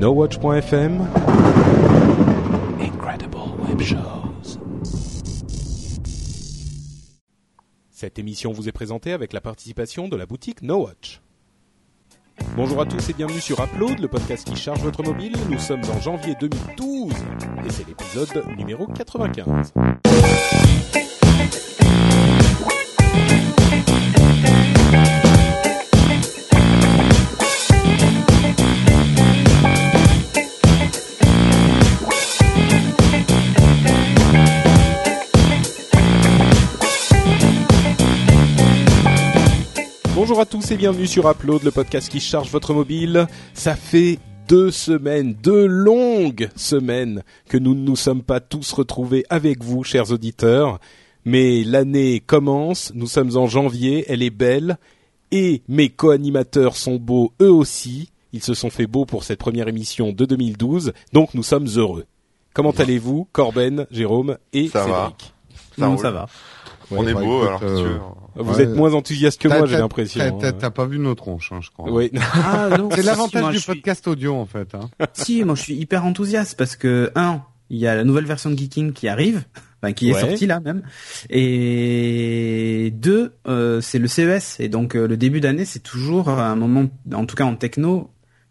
NoWatch.fm Incredible Web Shows. Cette émission vous est présentée avec la participation de la boutique NoWatch. Bonjour à tous et bienvenue sur Upload, le podcast qui charge votre mobile. Nous sommes en janvier 2012 et c'est l'épisode numéro 95. Bonjour à tous et bienvenue sur Upload, le podcast qui charge votre mobile. Ça fait deux semaines, deux longues semaines que nous ne nous sommes pas tous retrouvés avec vous, chers auditeurs. Mais l'année commence, nous sommes en janvier, elle est belle, et mes co-animateurs sont beaux eux aussi. Ils se sont fait beaux pour cette première émission de 2012, donc nous sommes heureux. Comment allez-vous, Corben, Jérôme et Ça va. Cédric? Ça Non, roule. ça va. On est bah, beau, écoute, alors euh, si tu veux. Vous Ouais. êtes moins enthousiaste que moi, j'ai l'impression. t'as- hein. T'as pas vu nos tronches, hein, je crois. Oui. Ah, non, C'est l'avantage moi, du je suis- podcast audio, en fait. Hein. Si, moi je suis hyper enthousiaste parce que un, il y a la nouvelle version de Geeking qui arrive, enfin qui est Ouais. sortie là même, et deux, euh, c'est le CES et donc euh, le début d'année c'est toujours un moment, en tout cas en techno,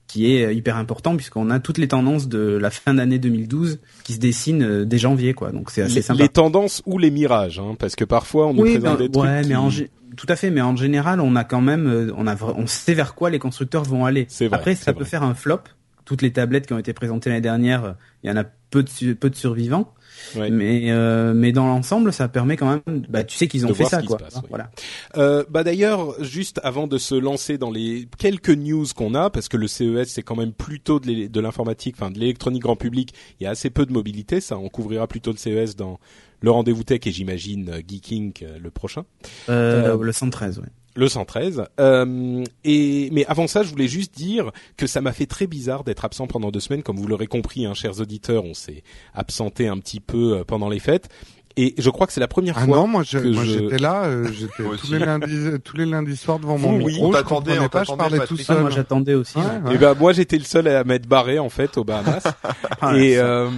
qui est euh, hyper important puisqu'on a toutes les tendances de la fin d'année 2012 qui se dessinent euh, dès janvier quoi, donc c'est assez les, sympa. les tendances ou les mirages, hein, parce que parfois on nous oui, présente des trucs. ouais, qui- mais en tout à fait, mais en général, on a quand même, euh, on a, on sait vers quoi les constructeurs vont aller. C'est vrai, Après, ça peut faire un flop. Toutes les tablettes qui ont été présentées l'année dernière, il y en a peu de, peu de survivants. Ouais. Mais, euh, mais dans l'ensemble, ça permet quand même, bah, tu sais qu'ils ont De fait ça, quoi. oui. Voilà. Euh, bah d'ailleurs, juste avant de se lancer dans les quelques news qu'on a, parce que le CES c'est quand même plutôt de l'informatique, enfin de l'électronique grand public, il y a assez peu de mobilité, ça on couvrira plutôt le CES dans le rendez-vous tech et j'imagine euh, Geeking euh, le prochain. Euh, Euh, le 113, ouais. Le 113. Euh, et mais avant ça, je voulais juste dire que ça m'a fait très bizarre d'être absent pendant deux semaines. Comme vous l'aurez compris, hein, chers auditeurs, on s'est absenté un petit peu euh, pendant les fêtes. Et je crois que c'est la première Ah fois. non, moi je- j'étais là, euh, j'étais tous les lundis, euh, tous les lundis soirs devant mon oui. micro. On je comprenais on pas, je parlais tout. Ah, seul. moi, j'attendais aussi. Ouais, ouais. ouais. Et ben moi j'étais le seul à m'être barré en fait aux Bahamas. Ah, et, euh,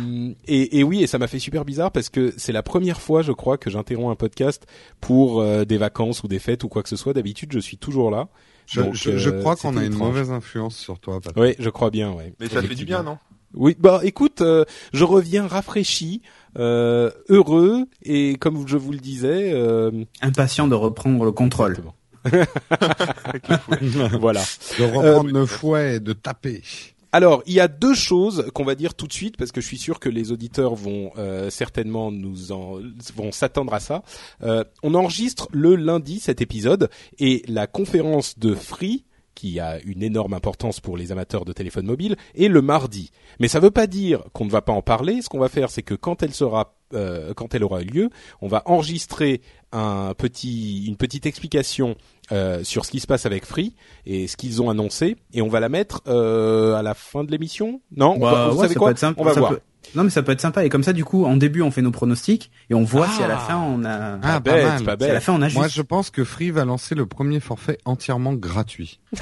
et et oui et ça m'a fait super bizarre parce que c'est la première fois je crois que j'interromps un podcast pour euh, des vacances ou des fêtes ou quoi que ce soit. D'habitude je suis toujours là. Je, Donc, je- je euh, crois qu'on a une étrange. mauvaise influence sur toi, Patrick. Oui, je crois bien. Ouais. Mais ça fait du bien, non? Oui, bah écoute, euh, je reviens rafraîchi, euh, heureux et comme je vous le disais, euh, Impatient de reprendre le contrôle. exactement. Avec le fouet. voilà. De reprendre Euh, le fouet et de taper. Alors, il y a deux choses qu'on va dire tout de suite parce que je suis sûr que les auditeurs vont euh, certainement nous en vont s'attendre à ça. Euh, on enregistre le lundi cet épisode et la conférence de Free qui a une énorme importance pour les amateurs de téléphone mobile, est le mardi. Mais ça ne veut pas dire qu'on ne va pas en parler. Ce qu'on va faire, c'est que quand elle sera, euh, quand elle aura eu lieu, on va enregistrer un petit, une petite explication euh, sur ce qui se passe avec Free et ce qu'ils ont annoncé, et on va la mettre euh, à la fin de l'émission? Non, on va- Bah, vous ouais, savez quoi? On va voir. peut- Non, mais ça peut être sympa. Et comme ça, du coup, en début, on fait nos pronostics et on voit Ah. si à la fin on a, Ah, Pas pas bête, mal. pas si à la bête. fin on a Moi, juste. je pense que Free va lancer le premier forfait entièrement gratuit.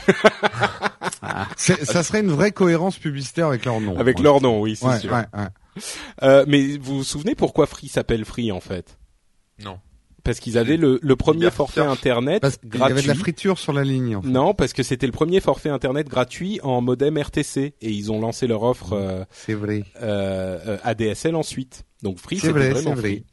Ah. Ça serait une vraie cohérence publicitaire avec leur nom. Avec Ouais. leur nom, oui, c'est Ouais, sûr. ouais, ouais. Euh, mais vous vous souvenez pourquoi Free s'appelle Free en fait? Non. Parce qu'ils avaient le, le premier forfait internet Parce qu'il y gratuit. avait de la friture sur la ligne. En fait. Non, parce que c'était le premier forfait internet gratuit en modem RTC et ils ont lancé leur offre euh, C'est vrai. euh, euh, ADSL ensuite. Donc Free, C'est vrai, vraiment c'est vrai. Free.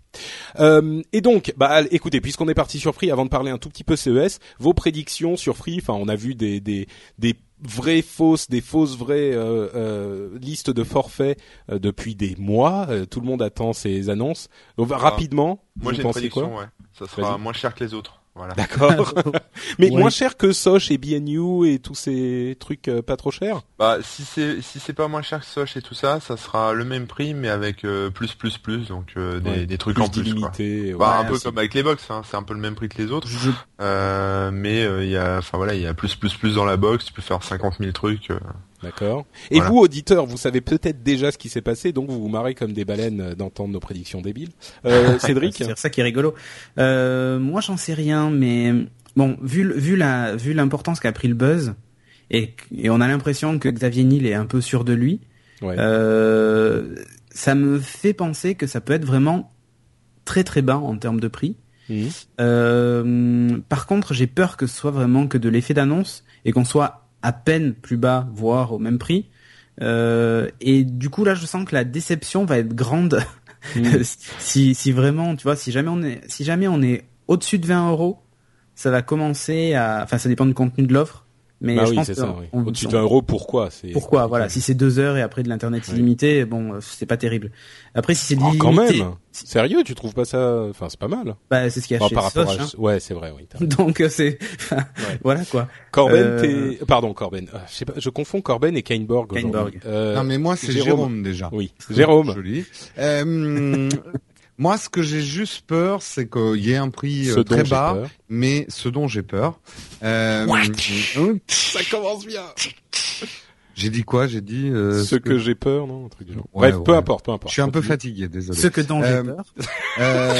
Euh, et donc, bah, écoutez, puisqu'on est parti sur Free, avant de parler un tout petit peu CES, vos prédictions sur Free. Enfin, on a vu des des des vraies fausses, des fausses vraies euh, euh, listes de forfaits euh, depuis des mois. Euh, tout le monde attend ces annonces. Donc, Ah. rapidement, Moi, vous j'ai une quoi prédiction, ouais. Ça sera moins cher que les autres. Voilà. D'accord. Mais Ouais. moins cher que Soch et BNU et tous ces trucs euh, pas trop chers? Bah, si c'est si c'est pas moins cher que Soch et tout ça, ça sera le même prix, mais avec euh, plus plus plus, donc euh, des, Ouais. des trucs Plus en plus. Quoi. Bah, ouais, un peu comme avec les box, hein. c'est un peu le même prix que les autres. Je- mais il y a, enfin voilà, il y a plus plus plus dans la box. Tu peux faire 50 000 trucs. D'accord. Et Voilà. vous, auditeurs, vous savez peut-être déjà ce qui s'est passé, donc vous vous marrez comme des baleines euh, d'entendre nos prédictions débiles. Euh, Cédric C'est ça qui est rigolo. Euh, moi, j'en sais rien, mais bon, vu la vu l'importance qu'a pris le buzz et, et on a l'impression que Xavier Niel est un peu sûr de lui. Ouais. Euh, ça me fait penser que ça peut être vraiment très très bas en termes de prix. Mhm. Par contre, j'ai peur que ce soit vraiment que de l'effet d'annonce et qu'on soit à peine plus bas, voire au même prix. Euh, et du coup, là, je sens que la déception va être grande Mhm. si, si vraiment, tu vois, si jamais on est, si jamais on est au-dessus de 20 euros, ça va commencer à, enfin, ça dépend du contenu de l'offre. Mais Bah je oui, pense c'est que ça. Oui. Au-dessus de on- 20 euros, pourquoi? C'est pourquoi. Voilà, si c'est deux heures et après de l'internet illimité, bon, euh, c'est pas terrible. Après, si c'est Oh, quand même. Sérieux, tu trouves pas ça Enfin, c'est pas mal. bah, c'est ce qu'il y a Enfin, chez par rapport Soch, à. hein. Ouais, c'est vrai. Oui. Donc euh, c'est, enfin, Ouais. voilà quoi. Corben, Euh, t'es. Pardon, Corben. Ah, je sais pas. Je confonds Corben et Kainborg. Kainborg. Euh, non mais moi c'est Jérôme. Jérôme, déjà. Oui. Jérôme. Joli. Euh, moi ce que j'ai juste peur c'est qu'il y ait un prix euh, très bas, peur. mais ce dont j'ai peur. Euh, Ça commence bien. J'ai dit quoi? J'ai dit euh, Ce que j'ai peur, non un truc du genre. Ouais, Bref, peu importe, peu importe. Je suis un peu fatigué, désolé. Ce que dont j'ai Euh, peur. Euh,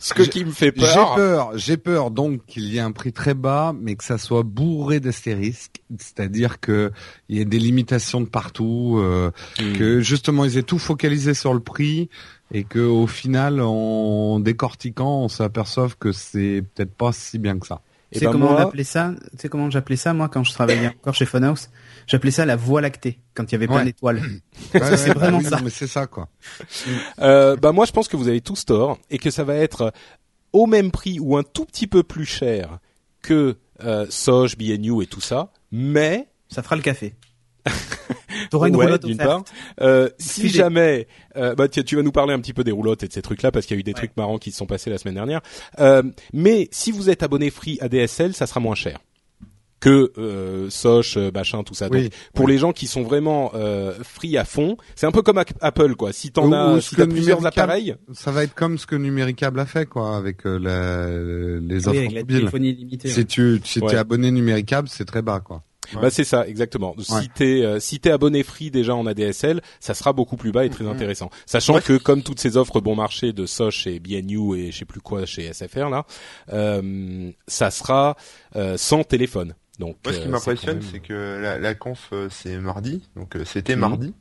Ce que qui me fait J'ai peur. peur, j'ai peur donc qu'il y ait un prix très bas, mais que ça soit bourré d'astérisques, c'est-à-dire que il y ait des limitations de partout, euh, Hmm. que justement ils aient tout focalisé sur le prix et que au final, en décortiquant, on s'aperçoive que c'est peut-être pas si bien que ça. Sais ben comment on moi, appelait ça Tu sais comment j'appelais ça moi quand je travaillais encore chez Funhouse? J'appelais ça la voie lactée quand il y avait plein Ouais. d'étoiles. Ouais, c'est ouais, vraiment oui, ça. non, mais c'est ça quoi. euh, bah moi, je pense que vous avez tous tort et que ça va être au même prix ou un tout petit peu plus cher que euh, Soch, BNU et tout ça, mais Ça fera le café. T'auras une Ouais, roulotte d'une offerte. part. Euh, si Fidé. jamais, euh, bah tiens, tu vas nous parler un petit peu des roulottes et de ces trucs-là parce qu'il y a eu des Ouais. trucs marrants qui se sont passés la semaine dernière. Euh, mais si vous êtes abonné free à DSL, ça sera moins cher que euh, Soch, euh, machin, tout ça. Oui, Donc, pour les gens qui sont vraiment euh, free à fond, c'est un peu comme Apple, quoi. Si t'en as, si que plusieurs appareils, Ça va être comme ce que Numéricable a fait quoi, avec euh, la- les Oui, offres la mobiles. téléphonie illimitée. Si tu si Ouais. t'es abonné Numéricable, c'est très bas quoi. Bah c'est ça, exactement. Ouais. Si t'es euh, si t'es abonné free déjà en ADSL, ça sera beaucoup plus bas et très intéressant. Sachant Ouais. que comme toutes ces offres bon marché de Soch et BNU et je sais plus quoi chez SFR là, euh, ça sera euh, sans téléphone. Donc Moi, ce qui euh, m'impressionne, même- c'est que la, la conf, euh, c'est mardi, donc euh, c'était Mhm. mardi,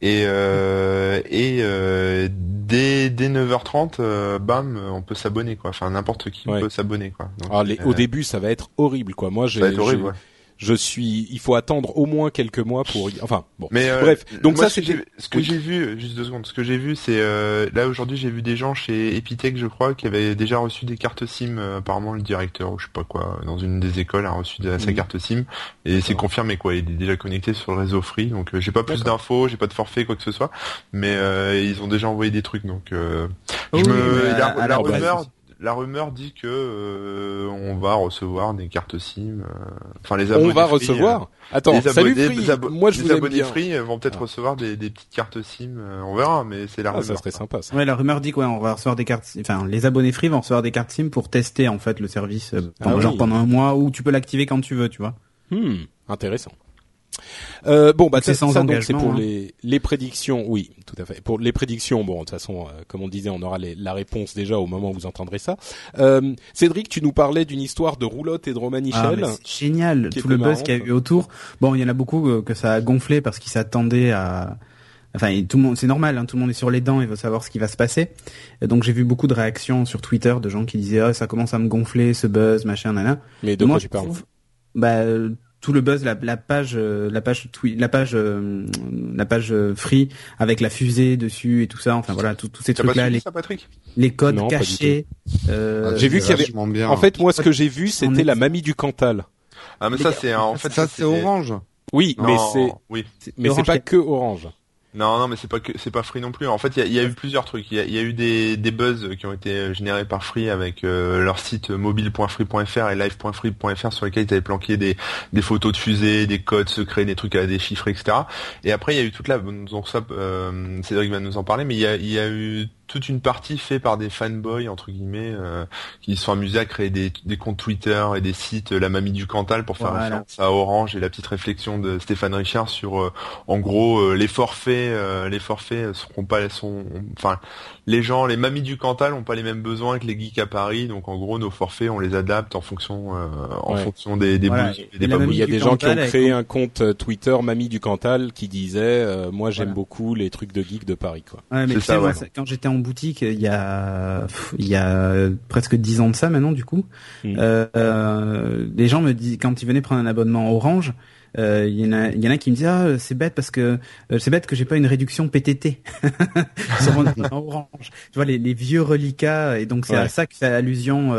et euh, et euh, dès dès 9h30, euh, bam, on peut s'abonner quoi. Enfin, n'importe qui Ouais. peut s'abonner quoi. Donc, Ah, les- au début, ça va être horrible, quoi. Moi, j'ai, ça va être horrible. j'ai- ouais. Je suis, il faut attendre au moins quelques mois pour, enfin, bon. Mais euh, Bref, donc moi, ça, ce que c'était- j'ai- ce que j'ai vu, juste deux secondes, ce que j'ai vu, c'est euh, là aujourd'hui j'ai vu des gens chez Epitech, je crois, qui avaient déjà reçu des cartes SIM. euh, apparemment, le directeur ou je sais pas quoi, dans une des écoles a reçu de- sa carte SIM et c'est confirmé quoi. Il est déjà connecté sur le réseau Free, donc euh, j'ai pas plus d'infos, j'ai pas de forfait quoi que ce soit, mais euh, ils ont déjà envoyé des trucs, donc euh, je Oui, me, la, la rumeur. La rumeur dit que euh, on va recevoir des cartes SIM. euh, Enfin, les on abonnés va Free, recevoir. Attends, les salut abonnés, Free. les abo- Moi, je les vous aime abonnés bien. free euh, vont peut-être Ah. recevoir des, des petites cartes SIM. euh, on verra, mais c'est la Ah, rumeur. ça serait sympa. Ça. Ouais, la rumeur dit quoi On va recevoir des cartes. Enfin, les abonnés free vont recevoir des cartes SIM pour tester en fait le service euh, Ah oui. genre pendant un mois ou tu peux l'activer quand tu veux, tu vois. Hmm, intéressant. Euh, bon, bah C'est ça, sans ça, donc, c'est pour hein. les, les prédictions. Oui, tout à fait. Pour les prédictions, bon, de toute façon, euh, comme on disait, on aura les- la réponse déjà au moment où vous entendrez ça. Euh, Cédric, tu nous parlais d'une histoire de roulotte et de Romain Ah, Michel. c'est génial, tout le buzz qu'il y a eu autour. Bon, il y en a beaucoup euh, que ça a gonflé parce qu'ils s'attendaient à. Enfin, tout le monde, c'est normal, hein, tout le monde est sur les dents et veut savoir ce qui va se passer. Donc j'ai vu beaucoup de réactions sur Twitter de gens qui disaient ah ça commence à me gonfler ce buzz machin nana. Mais de Moi quoi tu parles bah tout le buzz la, la page euh, la page tweet la page euh, la page euh, free avec la fusée dessus et tout ça enfin voilà tout- tous ces T'as pas trucs là suivi les, ça, Patrick? les codes Non, cachés euh, J'ai vu qu'il y avait- Vachement bien. En fait, moi, ce que j'ai vu, c'était la mamie du Cantal. Ah, mais Les ça c'est en fait ça c'est orange. Oui, mais c'est, oui. mais c'est pas que Orange. Non, non, mais c'est pas que c'est pas Free non plus. En fait, il y a, eu plusieurs trucs. Il y a, eu des, des buzz qui ont été euh, générés par Free avec euh, leur site mobile.free.fr et live.free.fr sur lesquels ils avaient planqué des, des photos de fusées, des codes secrets, des trucs à déchiffrer, etc. Et après, il y a eu toute la donc ça, euh, Cédric va nous en parler, mais il y a eu toute une partie faite par des fanboys entre guillemets euh, qui se sont amusés à créer des, des comptes Twitter et des sites la mamie du Cantal pour faire référence à Orange et la petite réflexion de Stéphane Richard sur euh, en gros euh, les forfaits les forfaits seront pas sont enfin les gens les mamies du Cantal ont pas les mêmes besoins que les geeks à Paris donc en gros nos forfaits on les adapte en fonction en fonction des des, des Il y a des gens qui ont créé un compte Twitter mamie du Cantal qui disait moi j'aime beaucoup les trucs de geek de Paris quoi. mais ça, quand j'étais en boutique il y a il y a presque dix ans de ça maintenant du coup. Hmm. Euh, euh, les gens me disent quand ils venaient prendre un abonnement Orange, euh, il y en a il y en a qui me disent ah c'est bête parce que euh, c'est bête que j'ai pas une réduction PTT sur mon Orange. Tu vois les, les vieux reliquats et donc c'est à ça que fait allusion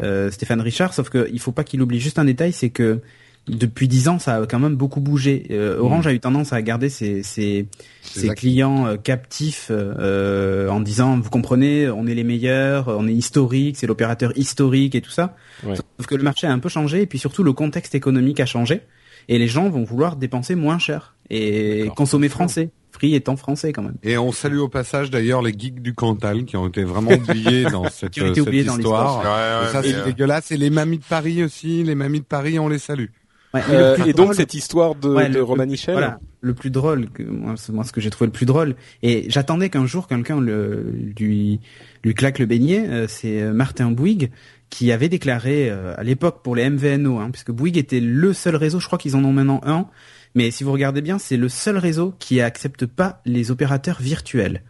euh, Stéphane Richard. Sauf que il faut pas qu'il oublie juste un détail, c'est que depuis dix ans, ça a quand même beaucoup bougé. Euh, Orange mm. a eu tendance à garder ses, ses, ses clients euh, captifs euh, en disant, vous comprenez, on est les meilleurs, on est historique, c'est l'opérateur historique et tout ça. Sauf que le marché a un peu changé et puis surtout le contexte économique a changé et les gens vont vouloir dépenser moins cher et consommer français. Free étant français quand même. Et on salue au passage d'ailleurs les geeks du Cantal qui ont été vraiment oubliés dans cette, cette histoire. ça c'est dégueulasse. Et les mamies de Paris aussi, les mamies de Paris, on les salue. Euh, et donc cette histoire de, de le, Romanichel. Voilà, le plus drôle, que, moi, moi ce que j'ai trouvé le plus drôle, et j'attendais qu'un jour quelqu'un le, lui lui claque le beignet. Euh, c'est euh, Martin Bouygues qui avait déclaré à l'époque pour les MVNO, hein, puisque Bouygues était le seul réseau, je crois qu'ils en ont maintenant un, mais si vous regardez bien, c'est le seul réseau qui accepte pas les opérateurs virtuels,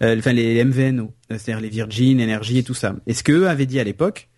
enfin les MVNO, c'est-à-dire les Virgin, Energy et tout ça. Et ce qu'eux avaient dit à l'époque,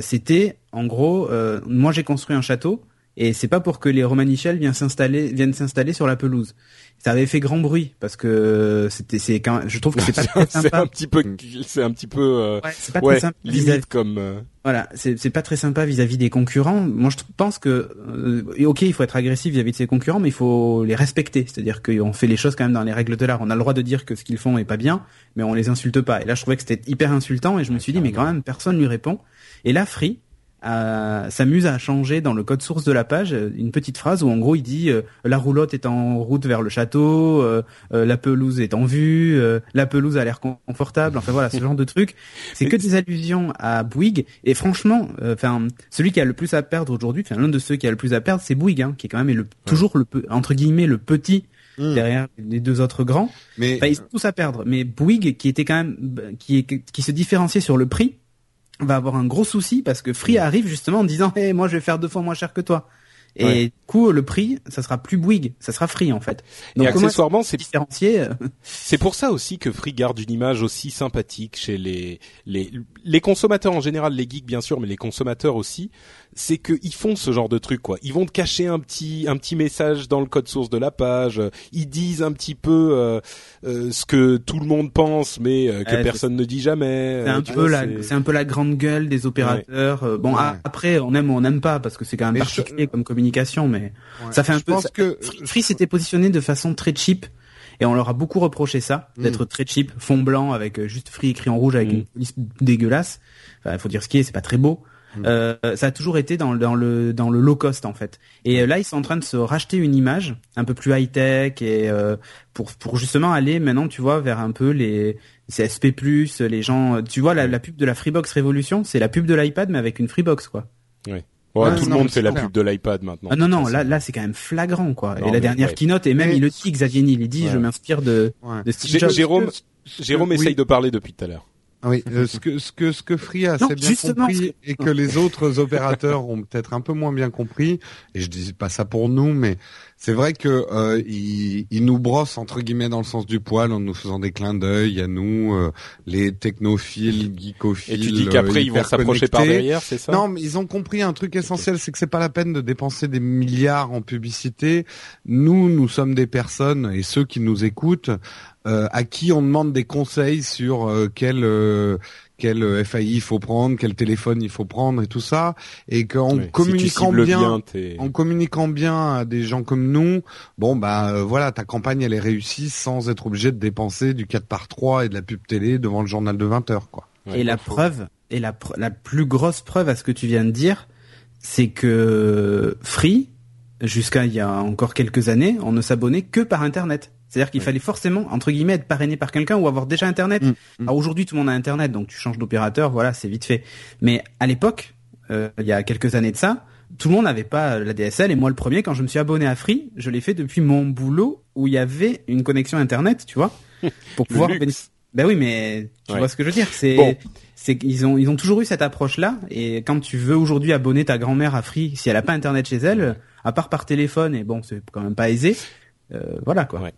c'était en gros, moi j'ai construit un château et c'est pas pour que les Romanichel viennent s'installer viennent s'installer sur la pelouse. Ça avait fait grand bruit parce que c'était c'est quand je trouve que c'est pas très sympa. C'est un petit peu c'est un petit peu euh, ouais, c'est pas très sympa limite comme euh... Voilà, c'est c'est pas très sympa vis-à-vis des concurrents. Moi je pense que euh, OK, il faut être agressif vis-à-vis de ses concurrents mais il faut les respecter, c'est-à-dire qu'on fait les choses quand même dans les règles de l'art. On a le droit de dire que ce qu'ils font est pas bien, mais on les insulte pas. Et là je trouvais que c'était hyper insultant et je me suis dit mais quand même personne lui répond. Et là Free s'amuse à changer dans le code source de la page une petite phrase où en gros il dit euh, la roulotte est en route vers le château, euh, euh, la pelouse est en vue, la pelouse a l'air confortable, enfin voilà ce genre de trucs. C'est que des allusions à Bouygues et franchement, enfin celui qui a le plus à perdre aujourd'hui, enfin l'un de ceux qui a le plus à perdre c'est Bouygues hein, qui est quand même le, toujours le entre guillemets le petit hmm. derrière les deux autres grands. Mais enfin, ils ont tous à perdre. Mais Bouygues, qui était quand même, qui, qui se différenciait sur le prix, va avoir un gros souci parce que Free arrive justement en disant hey, moi je vais faire deux fois moins cher que toi. Et du coup, le prix, ça sera plus Bouygues, ça sera Free en fait. Donc, et accessoirement, c'est différencié. Euh c'est pour ça aussi que Free garde une image aussi sympathique chez les les les consommateurs en général, les geeks bien sûr, mais les consommateurs aussi c'est qu'ils font ce genre de truc quoi. Ils vont te cacher un petit un petit message dans le code source de la page. Ils disent un petit peu euh, euh, ce que tout le monde pense, mais euh, que personne ne dit jamais. C'est un peu la c'est un peu la grande gueule des opérateurs. Bon après on aime ou on n'aime pas parce que c'est quand même particulier comme communication, mais ça fait un peu. que Free s'était positionné de façon très cheap. Et on leur a beaucoup reproché ça, mm. d'être très cheap, fond blanc avec juste free écrit en rouge avec mm. une police dégueulasse. Enfin, il faut dire ce qui est, c'est pas très beau. Euh, ça a toujours été dans, dans le dans le low cost en fait. Et euh, là, ils sont en train de se racheter une image un peu plus high tech et euh, pour pour justement aller maintenant, tu vois, vers un peu les CSP+, les gens. Tu vois, la, la pub de la Freebox Révolution, c'est la pub de l'iPad mais avec une Freebox quoi. Oui. Ouais, tout le monde fait la pub de l'iPad maintenant. Ah non non, là là c'est quand même flagrant quoi. et la dernière keynote et même il le dit Xavier Niel, il dit je m'inspire de, de Steve Jobs. Jérôme Jérôme essaye de parler depuis tout à l'heure. Oui, euh, ce que ce que ce que Free a assez bien compris et que les autres opérateurs ont peut-être un peu moins bien compris. Et je dis pas ça pour nous, mais c'est vrai que euh, ils, nous brossent entre guillemets dans le sens du poil en nous faisant des clins d'œil à nous, euh, les technophiles, geekophiles. Et tu dis qu'après euh, ils vont s'approcher par derrière, c'est ça? Non, mais ils ont compris un truc essentiel, c'est que c'est pas la peine de dépenser des milliards en publicité. Nous, nous sommes des personnes et ceux qui nous écoutent euh, à qui on demande des conseils sur euh, quel euh, quel FAI il faut prendre, quel téléphone il faut prendre et tout ça, et qu'en communiquant bien, en communiquant bien à des gens comme nous, bon bah voilà, ta campagne elle est réussie sans être obligé de dépenser du 4 par 3 et de la pub télé devant le journal de 20 heures quoi. et la preuve, et la, la plus grosse preuve à ce que tu viens de dire, c'est que Free, jusqu'à il y a encore quelques années, on ne s'abonnait que par internet. C'est-à-dire qu'il fallait forcément, entre guillemets, être parrainé par quelqu'un ou avoir déjà Internet. Mm, mm. Alors aujourd'hui, tout le monde a Internet, donc tu changes d'opérateur, voilà, c'est vite fait. Mais à l'époque, euh, il y a quelques années de ça, tout le monde n'avait pas la DSL et moi le premier, quand je me suis abonné à Free, je l'ai fait depuis mon boulot où il y avait une connexion Internet, tu vois, pour pouvoir bénéficier. Ben oui, mais tu Ouais. vois ce que je veux dire. C'est, Bon. c'est qu'ils ont, ils ont toujours eu cette approche-là. Et quand tu veux aujourd'hui abonner ta grand-mère à Free, si elle a pas Internet chez elle, à part par téléphone, et bon, c'est quand même pas aisé. euh, voilà quoi. Ouais.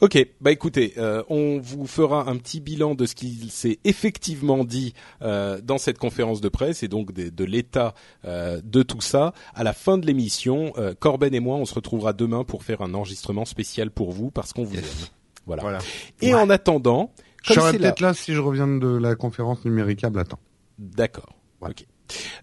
Ok, bah écoutez, euh, on vous fera un petit bilan de ce qu'il s'est effectivement dit euh, dans cette conférence de presse et donc de, de l'état euh, de tout ça à la fin de l'émission. Euh, Corben et moi, on se retrouvera demain pour faire un enregistrement spécial pour vous parce qu'on vous Yes. aime. Voilà. Voilà. Et en attendant, Je serai peut-être là si je reviens de la conférence numéricable à temps. D'accord. Ouais. Ok.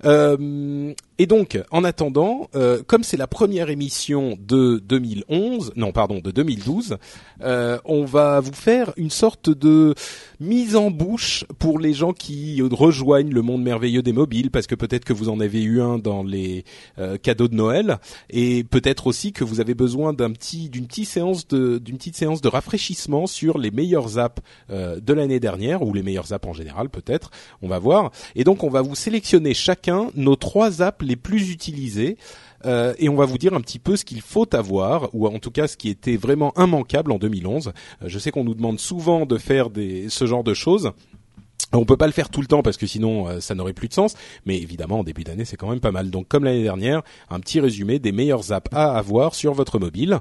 Euh, et donc, en attendant, euh, comme c'est la première émission de 2011, non pardon, de 2012, euh, on va vous faire une sorte de mise en bouche pour les gens qui rejoignent le monde merveilleux des mobiles, parce que peut-être que vous en avez eu un dans les euh, cadeaux de Noël, et peut-être aussi que vous avez besoin d'un petit, d'une petite séance de, d'une petite séance de rafraîchissement sur les meilleures apps euh, de l'année dernière ou les meilleures apps en général, peut-être. On va voir. Et donc, on va vous sélectionner chacun nos trois apps les plus utilisées. euh, et on va vous dire un petit peu ce qu'il faut avoir, ou en tout cas ce qui était vraiment immanquable en 2011. Euh, je sais qu'on nous demande souvent de faire ce genre de choses. On peut pas le faire tout le temps parce que sinon euh, ça n'aurait plus de sens, mais évidemment en début d'année c'est quand même pas mal. Donc comme l'année dernière, un petit résumé des meilleures apps à avoir sur votre mobile.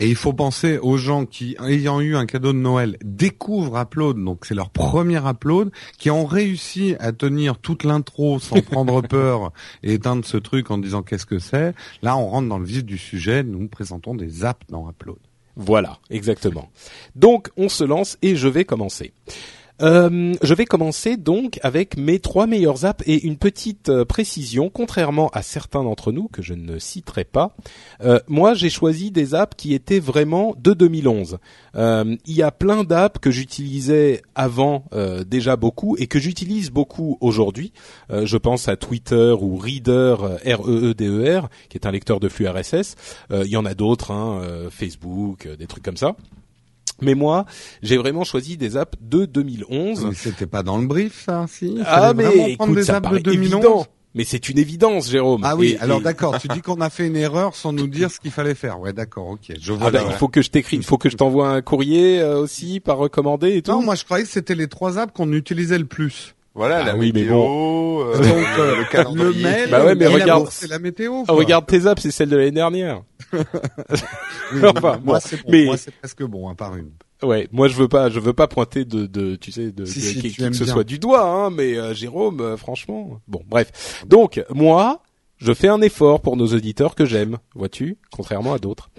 Et il faut penser aux gens qui, ayant eu un cadeau de Noël, découvrent Upload, donc c'est leur premier upload, qui ont réussi à tenir toute l'intro sans prendre peur et éteindre ce truc en disant qu'est-ce que c'est. Là, on rentre dans le vif du sujet. Nous présentons des apps dans Upload. Voilà, exactement. Donc on se lance et je vais commencer. Euh, je vais commencer donc avec mes trois meilleures apps et une petite euh, précision, contrairement à certains d'entre nous que je ne citerai pas. euh, moi, j'ai choisi des apps qui étaient vraiment de 2011. Euh, il y a plein d'apps que j'utilisais avant déjà beaucoup et que j'utilise beaucoup aujourd'hui. Je pense à Twitter ou Reader, euh, R-E-E-D-E-R, qui est un lecteur de flux RSS. Il y en a d'autres, hein, Facebook, des trucs comme ça. Mais moi, j'ai vraiment choisi des apps de 2011. Mais c'était pas dans le brief, ça, si Ah mais prendre écoute, des ça apps de paraît 2011. évident. Mais c'est une évidence, Jérôme. Ah oui, Et- alors et- d'accord. Tu dis qu'on a fait une erreur sans nous dire ce qu'il fallait faire. Ouais, d'accord, ok. Je vois. Ah bah, il faut que je t'écris, il faut que je t'envoie un courrier euh, aussi par recommandé et tout. Non, moi je croyais que c'était les trois apps qu'on utilisait le plus. Voilà, Ah la oui, mais météo, euh, Donc le, le calendrier. le mail, Bah ouais, mais regarde- et la météo. Ah, quoi. regarde tes apps, c'est celle de l'année dernière. Oui, Enfin, moi bon, c'est bon, mais- moi c'est presque bon, à part une. Ouais, moi je veux pas, je veux pas pointer de, de tu sais, de, Si, de si, qui, que ce bien. soit du doigt, hein, mais euh, Jérôme, euh, franchement, bon, bref. Donc moi, je fais un effort pour nos auditeurs que j'aime, vois-tu, contrairement à d'autres.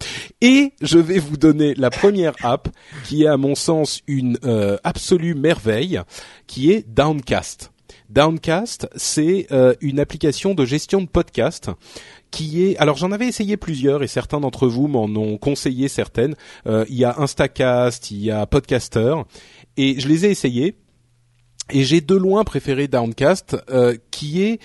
Et je vais vous donner la première app qui est à mon sens une euh, absolue merveille, qui est Downcast. Downcast, c'est euh, une application de gestion de podcast qui est alors j'en avais essayé plusieurs et certains d'entre vous m'en ont conseillé certaines. Euh, il y a Instacast, il y a Podcaster et je les ai essayés et j'ai de loin préféré Downcast euh, qui est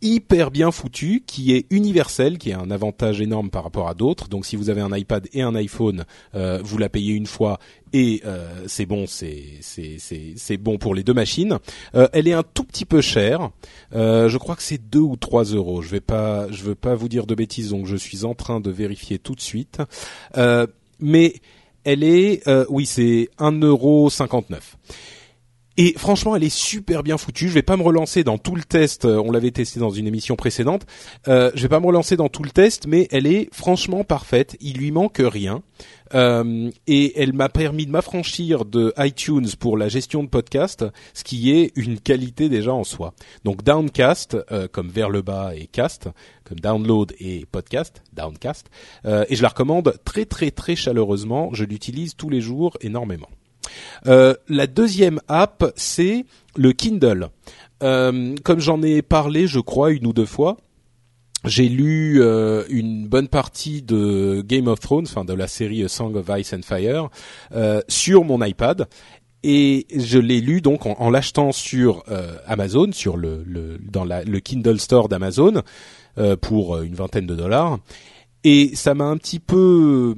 hyper bien foutu, qui est universel, qui est un avantage énorme par rapport à d'autres. Donc si vous avez un iPad et un iPhone, euh, vous la payez une fois et euh, c'est bon, c'est bon pour les deux machines. Euh, elle est un tout petit peu chère. Je crois que c'est 2 ou 3 euros. Je vais pas veux pas vous dire de bêtises, donc je suis en train de vérifier tout de suite. Mais elle est oui c'est 1 euro 59. Et franchement, elle est super bien foutue. Je vais pas me relancer dans tout le test. euh, On l'avait testé dans une émission précédente. Euh, je vais pas me relancer dans tout le test, mais elle est franchement parfaite. Il lui manque rien. Euh, et elle m'a permis de m'affranchir de iTunes pour la gestion de podcast, ce qui est une qualité déjà en soi. Donc Downcast, euh, comme vers le bas et cast, comme download et podcast, Downcast. Euh, et je la recommande très très très chaleureusement. Je l'utilise tous les jours énormément. Euh, la deuxième app, c'est le Kindle. Euh, comme j'en ai parlé, je crois, une ou deux fois, j'ai lu euh, une bonne partie de Game of Thrones, enfin de la série Song of Ice and Fire, euh, sur mon iPad. Et je l'ai lu donc en, l'achetant sur Amazon, sur le, le dans le Kindle Store d'Amazon, pour une vingtaine de dollars. Et ça m'a un petit peu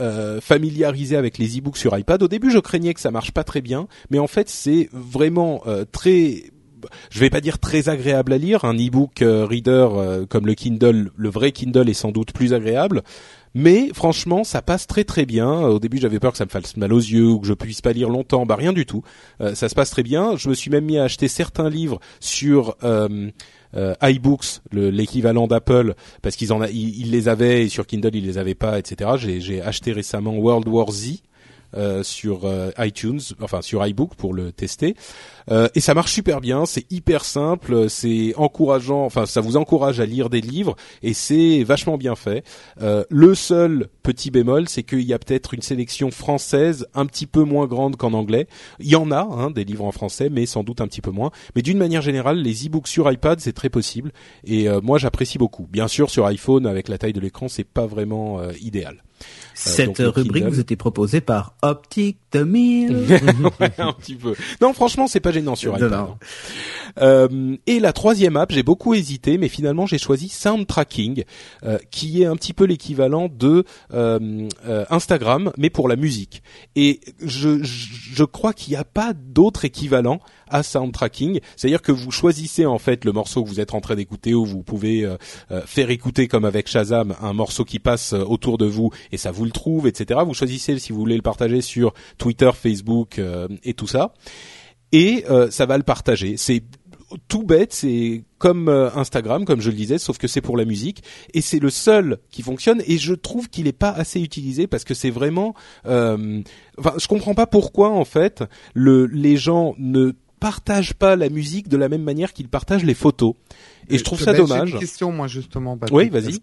euh, familiarisé avec les e-books sur iPad. Au début, je craignais que ça marche pas très bien, mais en fait, c'est vraiment euh, très je vais pas dire très agréable à lire. Un e-book euh, reader euh, comme le Kindle, le vrai Kindle est sans doute plus agréable. Mais franchement, ça passe très très bien. Au début, j'avais peur que ça me fasse mal aux yeux ou que je puisse pas lire longtemps. Bah rien du tout. ça se passe très bien. Je me suis même mis à acheter certains livres sur euh, iBooks, l'équivalent d'Apple, parce qu'ils en a, ils, les avaient et sur Kindle ils les avaient pas, etc. J'ai acheté récemment World War Z euh, sur euh, iTunes, enfin sur iBook pour le tester. Euh, et ça marche super bien, c'est hyper simple, c'est encourageant, enfin ça vous encourage à lire des livres et c'est vachement bien fait. Le seul petit bémol, c'est qu'il y a peut-être une sélection française un petit peu moins grande qu'en anglais. Il y en a hein, des livres en français, mais sans doute un petit peu moins. Mais d'une manière générale, les e-books sur iPad c'est très possible et moi j'apprécie beaucoup. Bien sûr sur iPhone avec la taille de l'écran c'est pas vraiment idéal. Cette rubrique vous était proposée par Optic the un petit peu. Non, franchement, c'est pas gênant sur iPad. Hein. Euh, et la troisième app, j'ai beaucoup hésité, mais finalement j'ai choisi Sound Tracking, euh, qui est un petit peu l'équivalent de euh, Instagram, mais pour la musique. Et je, je crois qu'il n'y a pas d'autre équivalent à Sound Tracking, c'est-à-dire que vous choisissez en fait le morceau que vous êtes en train d'écouter, ou vous pouvez faire écouter comme avec Shazam un morceau qui passe autour de vous et ça vous le trouve, etc. Vous choisissez si vous voulez le partager sur Twitter, Facebook et tout ça, et ça va le partager. C'est tout bête, c'est comme euh, Instagram, comme je le disais, sauf que c'est pour la musique et c'est le seul qui fonctionne. Et je trouve qu'il n'est pas assez utilisé parce que c'est vraiment, euh, enfin, je comprends pas pourquoi en fait le, les gens ne partagent pas la musique de la même manière qu'ils partagent les photos. Et je trouve ça dommage. J'ai une question moi justement. oui, vas-y.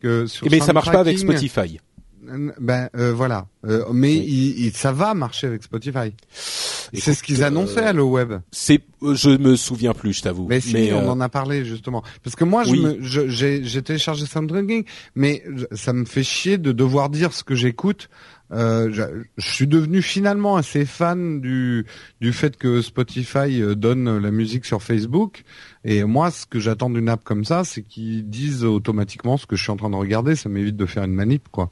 Mais ça marche pas avec Spotify. Ben euh, voilà, euh, mais il, ça va marcher avec Spotify. C'est ce qu'ils annonçaient à le web. C'est, je me souviens plus, je t'avoue. Mais si, on euh, en a parlé justement. Parce que moi, j'ai j'ai téléchargé SoundDrinking, mais ça me fait chier de devoir dire ce que j'écoute. Euh, je, je, suis devenu finalement assez fan du du fait que Spotify donne la musique sur Facebook. Et moi, ce que j'attends d'une app comme ça, c'est qu'ils disent automatiquement ce que je suis en train de regarder. Ça m'évite de faire une manip, quoi.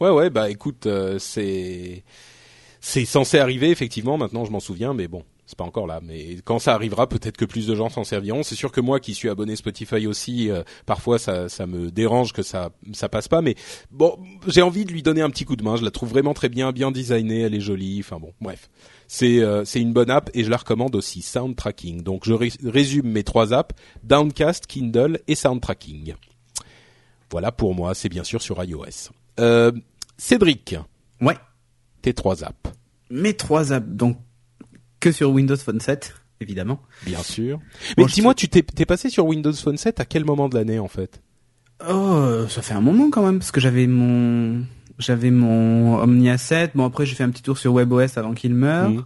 Ouais, ouais, bah écoute, euh, c'est c'est censé arriver effectivement. Maintenant, je m'en souviens, mais bon, c'est pas encore là. Mais quand ça arrivera, peut-être que plus de gens s'en serviront. C'est sûr que moi, qui suis abonné Spotify aussi, euh, parfois ça, ça me dérange que ça ça passe pas. Mais bon, j'ai envie de lui donner un petit coup de main. Je la trouve vraiment très bien, bien designée, elle est jolie. Enfin bon, bref, c'est euh, c'est une bonne app et je la recommande aussi. Sound Tracking. Donc je résume mes trois apps Downcast, Kindle et Sound Tracking. Voilà pour moi. C'est bien sûr sur iOS. Euh, Cédric. Ouais. Tes trois apps. Mes trois apps, donc que sur Windows Phone 7, évidemment. Bien sûr. Mais dis-moi, tu t'es, passé sur Windows Phone 7 à quel moment de l'année en fait? Oh, ça fait un moment quand même, parce que j'avais mon j'avais mon Omnia 7. Bon après j'ai fait un petit tour sur WebOS avant qu'il meure. Mmh.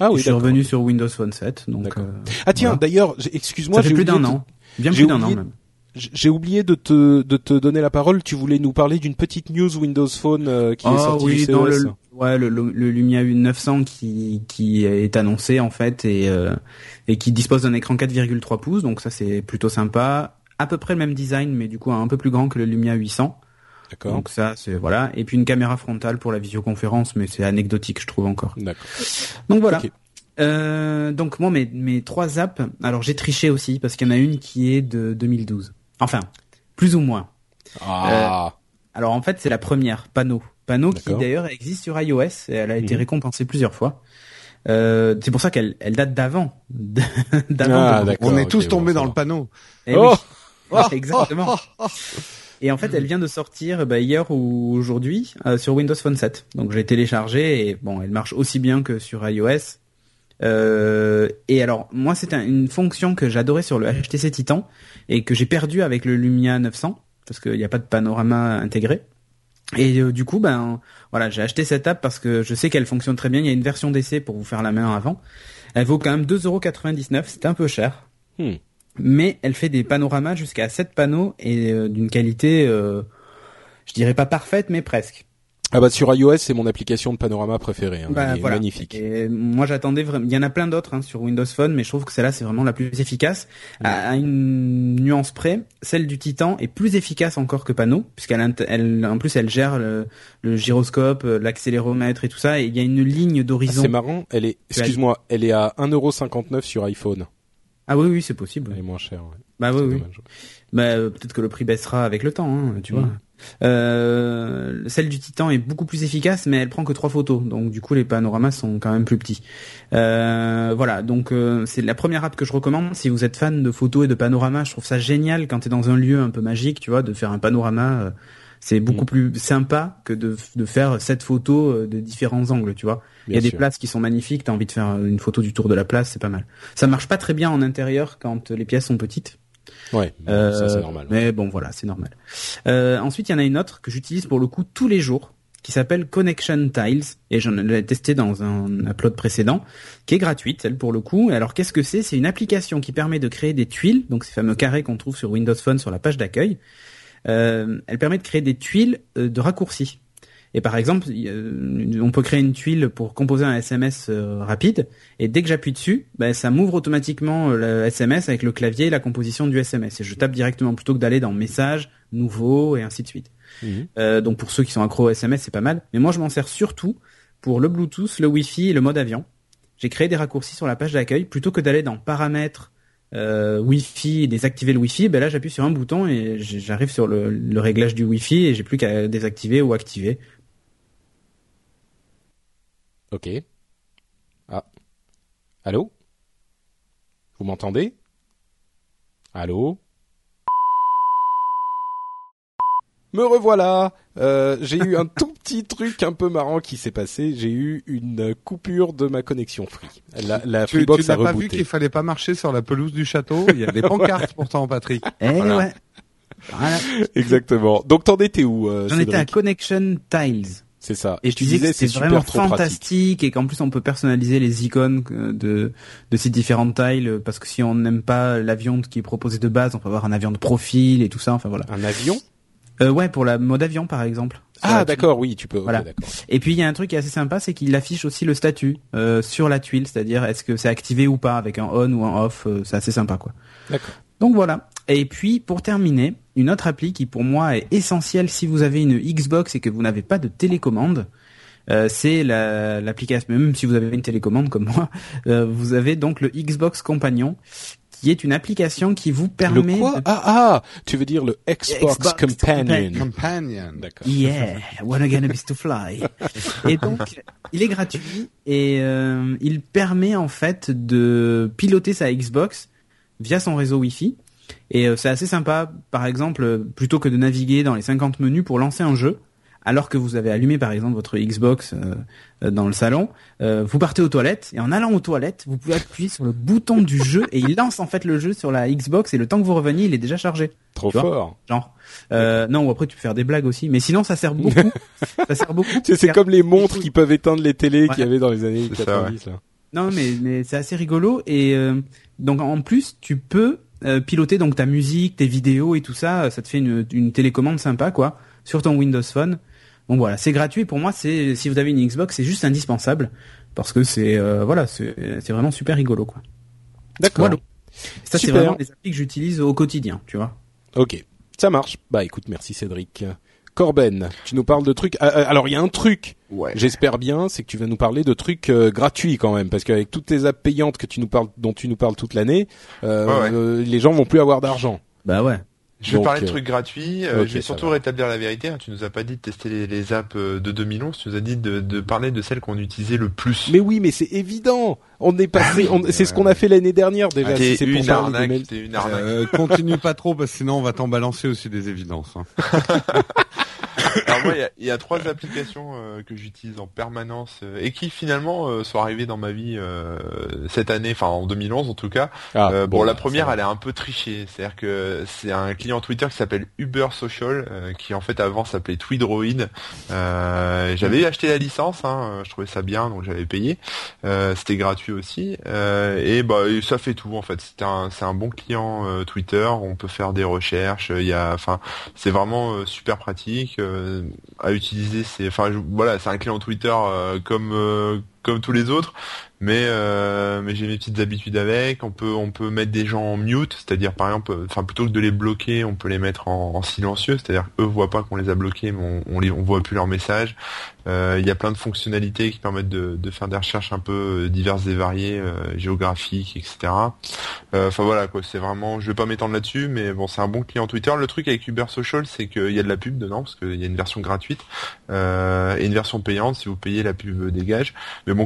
Ah oui, je suis revenu sur Windows Phone 7. Donc, euh, ah tiens, d'ailleurs, excuse-moi, ça fait plus d'un an, bien plus d'un an même. J'ai oublié de te de te donner la parole. Tu voulais nous parler d'une petite news Windows Phone euh, qui est ah sortie oui, Dans le, ouais, le, le, Lumia 900 qui qui est annoncé en fait et euh, et qui dispose d'un écran 4,3 pouces. Donc ça c'est plutôt sympa. À peu près le même design, mais du coup un peu plus grand que le Lumia 800. D'accord. Donc ça c'est voilà. Et puis une caméra frontale pour la visioconférence, mais c'est anecdotique je trouve encore. D'accord. Donc voilà. Euh, donc moi mes mes trois apps. Alors j'ai triché aussi parce qu'il y en a une qui est de 2012. Enfin, plus ou moins. Ah. Euh, alors en fait, c'est la première, Pano. Pano qui d'ailleurs existe sur iOS et elle a été mhm. récompensée plusieurs fois. Euh, c'est pour ça qu'elle elle date d'avant. ah, on est tous tombés dans le panneau. Eh oh oui. exactement. Et en fait, elle vient de sortir bah, hier ou aujourd'hui euh, sur Windows Phone 7. Donc j'ai téléchargé et bon, elle marche aussi bien que sur iOS. Euh, et alors, moi, c'est une fonction que j'adorais sur le HTC Titan et que j'ai perdu avec le Lumia 900 parce qu'il n'y a pas de panorama intégré. Et euh, du coup, ben voilà, j'ai acheté cette app parce que je sais qu'elle fonctionne très bien. Il y a une version d'essai pour vous faire la main avant. Elle vaut quand même 2,99€, c'est un peu cher. Hmm. Mais elle fait des panoramas jusqu'à 7 panneaux et euh, d'une qualité, je dirais pas parfaite, mais presque. Ah bah sur iOS, c'est mon application de panorama préférée. Hein. Bah, voilà. magnifique. Et moi j'attendais vraiment. Il y en a plein d'autres hein, sur Windows Phone, mais je trouve que celle-là c'est vraiment la plus efficace. À, à une nuance près, celle du Titan est plus efficace encore que Pano, puisqu'elle elle, en plus elle gère le, le gyroscope, euh, l'accéléromètre et tout ça. Et il y a une ligne Ah, d'horizon. c'est marrant, elle est, excuse-moi, elle est à 1,59€ sur iPhone. Ah oui oui c'est possible. Elle est moins chère. Ouais. Bah oui oui. dommage. Bah euh, peut-être que le prix baissera avec le temps, hein, tu Mm. vois. Euh, celle du Titan est beaucoup plus efficace, mais elle prend que trois photos, donc du coup les panoramas sont quand même plus petits. Euh, voilà, donc euh, c'est la première app que je recommande si vous êtes fan de photos et de panoramas. Je trouve ça génial quand t'es dans un lieu un peu magique, tu vois, de faire un panorama. c'est beaucoup Mm. plus sympa que de, de faire cette photo euh, de différents angles, tu vois. Il y a des places qui sont magnifiques, t'as envie de faire une photo du tour de la place, c'est pas mal. Ça marche pas très bien en intérieur quand les pièces sont petites. Ouais, Euh, ça c'est normal. Mais bon, voilà, c'est normal. Euh, ensuite, il y en a une autre que j'utilise pour le coup tous les jours, qui s'appelle Connection Tiles, et j'en ai testé dans un upload précédent, qui est gratuite, elle pour le coup. Et Alors, qu'est-ce que c'est? C'est une application qui permet de créer des tuiles, donc ces fameux carrés qu'on trouve sur Windows Phone sur la page d'accueil. Euh, elle permet de créer des tuiles de raccourcis. Et par exemple, a- on peut créer une tuile pour composer un SMS euh, rapide, et dès que j'appuie dessus, ben, ça m'ouvre automatiquement euh, le SMS avec le clavier et la composition du SMS. Et je tape directement plutôt que d'aller dans Messages, Nouveau et ainsi de suite. Mhm. Euh, donc pour ceux qui sont accros au SMS, c'est pas mal. Mais moi, je m'en sers surtout pour le Bluetooth, le Wi-Fi et le mode avion. J'ai créé des raccourcis sur la page d'accueil plutôt que d'aller dans Paramètres, euh, Wi-Fi et désactiver le Wi-Fi. Ben là, j'appuie sur un bouton et j'arrive sur le, le réglage du Wi-Fi et j'ai plus qu'à désactiver ou activer. Ok. Ah. Allô? Vous m'entendez? Allô? Me revoilà euh, J'ai eu un tout petit truc un peu marrant qui s'est passé. J'ai eu une coupure de ma connexion Free. La, la Tu, Freebox tu n'as pas vu qu'il fallait pas marcher sur la pelouse du château? Il y a des pancartes pourtant, Patrick. Eh Voilà. ouais. Voilà. Exactement. Donc t'en étais où euh, J'en étais à Connection Tiles. C'est ça. Et je je disais que disais c'est vraiment super fantastique et qu'en plus on peut personnaliser les icônes euh, de, de ces différentes tailles euh, parce que si on n'aime pas l'avion qui est proposé de base, on peut avoir un avion de profil et tout ça, enfin voilà. Un avion? Euh, ouais, pour la mode avion par exemple. Ah d'accord, oui, tu peux. Voilà. Et puis il y a un truc qui est assez sympa, c'est qu'il affiche aussi le statut euh, sur la tuile, c'est-à-dire est-ce que c'est activé ou pas avec un on ou un off, euh, c'est assez sympa quoi. D'accord. Donc voilà. Et puis pour terminer, une autre appli qui pour moi est essentielle si vous avez une Xbox et que vous n'avez pas de télécommande, euh, c'est la- l'application. Même si vous avez une télécommande comme moi, euh, vous avez donc le Xbox Companion, qui est une application qui vous permet. Le quoi de- Ah ah, tu veux dire le Xbox, Xbox Companion. Companion. D'accord. Yeah, wanna get a beast to fly. et donc, il est gratuit et euh, il permet en fait de piloter sa Xbox via son réseau Wi-Fi. Et euh, c'est assez sympa, par exemple, euh, plutôt que de naviguer dans les 50 menus pour lancer un jeu, alors que vous avez allumé par exemple votre Xbox euh, euh, dans le salon, euh, vous partez aux toilettes et en allant aux toilettes, vous pouvez appuyer sur le bouton du jeu et il lance en fait le jeu sur la Xbox et le temps que vous reveniez, il est déjà chargé Trop fort. genre. Euh, non, ou après tu peux faire des blagues aussi, mais sinon ça sert beaucoup. ça sert beaucoup. Tu sais, c'est comme les montres qui peuvent éteindre les télés qu'il y avait dans les années C'est ça, 90 là. Non, mais mais c'est assez rigolo et euh, donc en plus tu peux euh, piloter donc ta musique, tes vidéos et tout ça. Ça te fait une, une télécommande sympa quoi sur ton Windows Phone. Donc voilà, c'est gratuit. Pour moi, c'est si vous avez une Xbox, c'est juste indispensable parce que c'est euh, voilà, c'est vraiment super rigolo quoi. D'accord. Voilà. Ça c'est vraiment des applis que j'utilise au quotidien, tu vois. Ok, ça marche. Bah écoute, merci Cédric. Corben, tu nous parles de trucs. Ah, ah, alors il y a un truc. Ouais. J'espère bien, c'est que tu vas nous parler de trucs euh, gratuits quand même, parce qu'avec toutes tes apps payantes que tu nous parles, dont tu nous parles toute l'année, euh, Ouais, ouais. euh, les gens vont plus avoir d'argent. Bah ouais. Je vais Donc, parler de euh, trucs gratuits. euh, je vais surtout va. rétablir la vérité. hein. Tu nous as pas dit de tester les, les apps euh, de 2011. Tu nous as dit de, de parler de celles qu'on utilisait le plus. Mais oui, mais c'est évident. On est passé. on- c'est ce qu'on a fait l'année dernière déjà. Ah, si c'est pour parler arnaque. Euh, continue pas trop parce que sinon on va t'en balancer aussi des évidences. hein. Alors moi, il y a- il y, a trois applications euh, que j'utilise en permanence euh, et qui finalement euh, sont arrivées dans ma vie euh, cette année, enfin en 2011 en tout cas. Ah, Euh, bon, la bah, première, elle est un peu trichée. C'est-à-dire que c'est un client Twitter qui s'appelle Uber Social, euh, qui en fait avant s'appelait Tweedroid. Euh, j'avais acheté la licence, hein, je trouvais ça bien, donc j'avais payé. Euh, C'était gratuit aussi. Euh, et bah ça fait tout en fait. C'est un, c'est un bon client euh, Twitter. On peut faire des recherches. Il y a, enfin, c'est vraiment euh, super pratique. À utiliser. C'est, enfin, voilà, c'est un client Twitter comme comme tous les autres, mais euh, mais j'ai mes petites habitudes avec. On peut on peut mettre des gens en mute, c'est-à-dire par exemple, enfin plutôt que de les bloquer, on peut les mettre en, silencieux, c'est-à-dire eux voient pas qu'on les a bloqués, mais on, les on voit plus leurs messages. Euh, il y a plein de fonctionnalités qui permettent de, de faire des recherches un peu euh, diverses et variées, géographiques, etc. Enfin voilà quoi, c'est vraiment, je vais pas m'étendre là-dessus, mais bon c'est un bon client Twitter. Le truc avec Uber Social, c'est qu'il y a de la pub dedans parce qu'il y a une version gratuite et une version payante. Si vous payez, la pub dégage.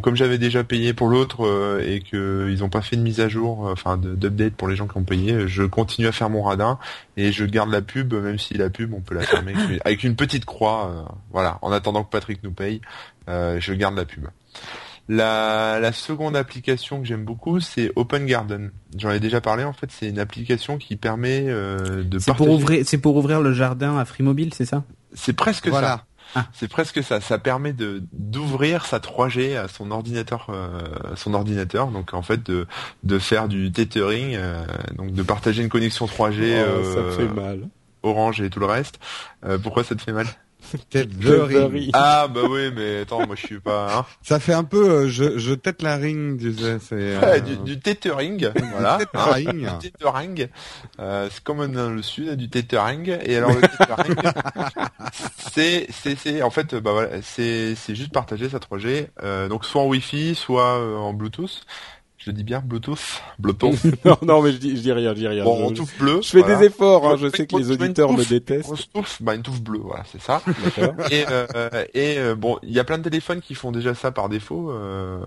Comme j'avais déjà payé pour l'autre euh, et qu'ils n'ont pas fait de mise à jour, euh, enfin d'update pour les gens qui ont payé, je continue à faire mon radin et je garde la pub, même si la pub on peut la fermer avec une petite croix. Euh, voilà, en attendant que Patrick nous paye, je garde la pub. La, seconde application que j'aime beaucoup, c'est Open Garden. J'en ai déjà parlé. En fait, c'est une application qui permet de. C'est pour ouvrir, c'est pour ouvrir le jardin à Free Mobile, c'est ça? C'est presque ça. Ah. C'est presque ça. Ça permet de d'ouvrir sa 3G à son ordinateur, euh, son ordinateur. Donc en fait de de faire du tethering, euh, donc de partager une connexion 3G. ça me fait mal. Orange et tout le reste. Euh, pourquoi ça te fait mal? Tethering. Ah bah oui, mais attends, moi je suis pas. Hein. Ça fait un peu, euh, je, je tête la ring, disais. C'est euh... du, du tethering, voilà. tethering. du tethering. Euh, c'est comme dans le sud, du tethering. Et alors le tethering, c'est c'est c'est en fait bah voilà, c'est c'est juste partager sa 3G, euh, donc soit en Wi-Fi, soit euh, en Bluetooth. Je dis bien Bluetooth Bluetooth Non, non, mais je dis, je dis rien, je dis rien. Bon, on touffe bleu. Je fais des efforts, hein, je sais que les auditeurs me détestent. On touffe, bah une touffe bleue, voilà, c'est ça. et euh, et euh, bon, il y a plein de téléphones qui font déjà ça par défaut, euh,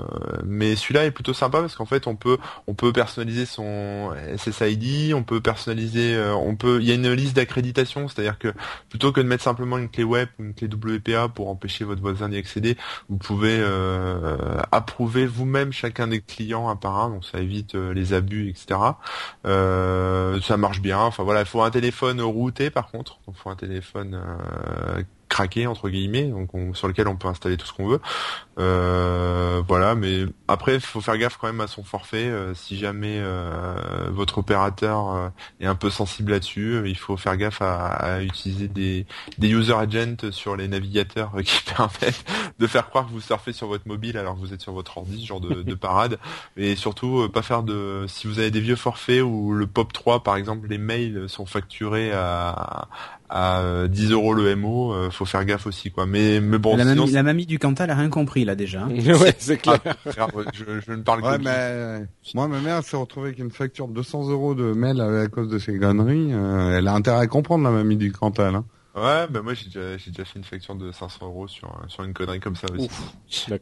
mais celui-là est plutôt sympa parce qu'en fait, on peut on peut personnaliser son SSID, on peut personnaliser, euh, on peut, il y a une liste d'accréditation, c'est-à-dire que plutôt que de mettre simplement une clé web ou une clé WPA pour empêcher votre voisin d'y accéder, vous pouvez euh, approuver vous-même chacun des clients donc ça évite euh, les abus, etc. Euh, ça marche bien. Enfin voilà, il faut un téléphone routé par contre. Il faut un téléphone euh, craqué entre guillemets, donc sur lequel on peut installer tout ce qu'on veut. Euh, voilà, mais après, il faut faire gaffe quand même à son forfait. Euh, si jamais euh, votre opérateur est un peu sensible là-dessus, il faut faire gaffe à, utiliser des, des user agents sur les navigateurs qui permettent de faire croire que vous surfez sur votre mobile alors que vous êtes sur votre ordi, ce genre de, de parade. Et surtout, pas faire de... Si vous avez des vieux forfaits ou le POP 3, par exemple, les mails sont facturés à, à 10 euros le MO, faut faire gaffe aussi, quoi. Mais, mais bon, la, mamie, la mamie du Cantal a rien compris là déjà. Ouais, c'est clair. Ah, je, ne parle ouais, mais moi, ma mère s'est retrouvée avec une facture de 200 euros de mail à cause de ces conneries. Euh, elle a intérêt à comprendre la mamie du Cantal. Hein. Ouais, bah moi j'ai déjà, j'ai déjà fait une facture de 500 euros sur sur une connerie comme ça aussi.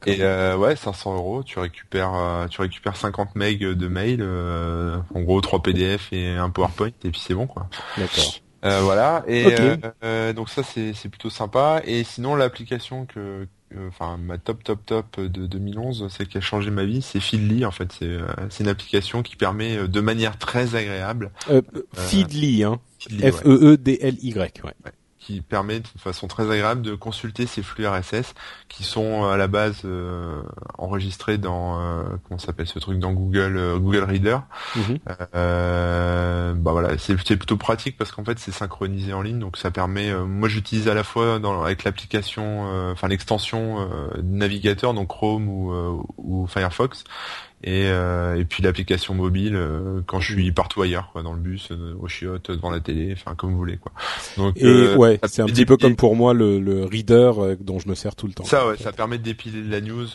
Et euh, ouais, 500 euros, tu récupères euh, tu récupères 50 megs de mail, euh, en gros 3 PDF et un PowerPoint et puis c'est bon quoi. D'accord. Euh, voilà et donc ça c'est c'est plutôt sympa et sinon l'application que euh, enfin ma top top top de 2011, celle qui a changé ma vie, c'est Feedly en fait. C'est euh, c'est une application qui permet euh, de manière très agréable. Feedly, hein. F E E D L Y. ouais qui permet de façon très agréable de consulter ces flux RSS qui sont à la base euh, enregistrés dans euh, comment s'appelle ce truc dans Google euh, Google Reader. Mhm. bah voilà, c'est plutôt pratique parce qu'en fait c'est synchronisé en ligne, donc ça permet. moi j'utilise à la fois dans, avec l'application, enfin l'extension navigateur, donc Chrome ou, ou Firefox, et, euh, et puis l'application mobile euh, quand je suis partout ailleurs quoi dans le bus euh, au chiottes devant la télé enfin comme vous voulez quoi. Donc et ouais c'est un petit peu comme pour moi le, le reader dont je me sers tout le temps. Ça ouais ça permet de dépiler la news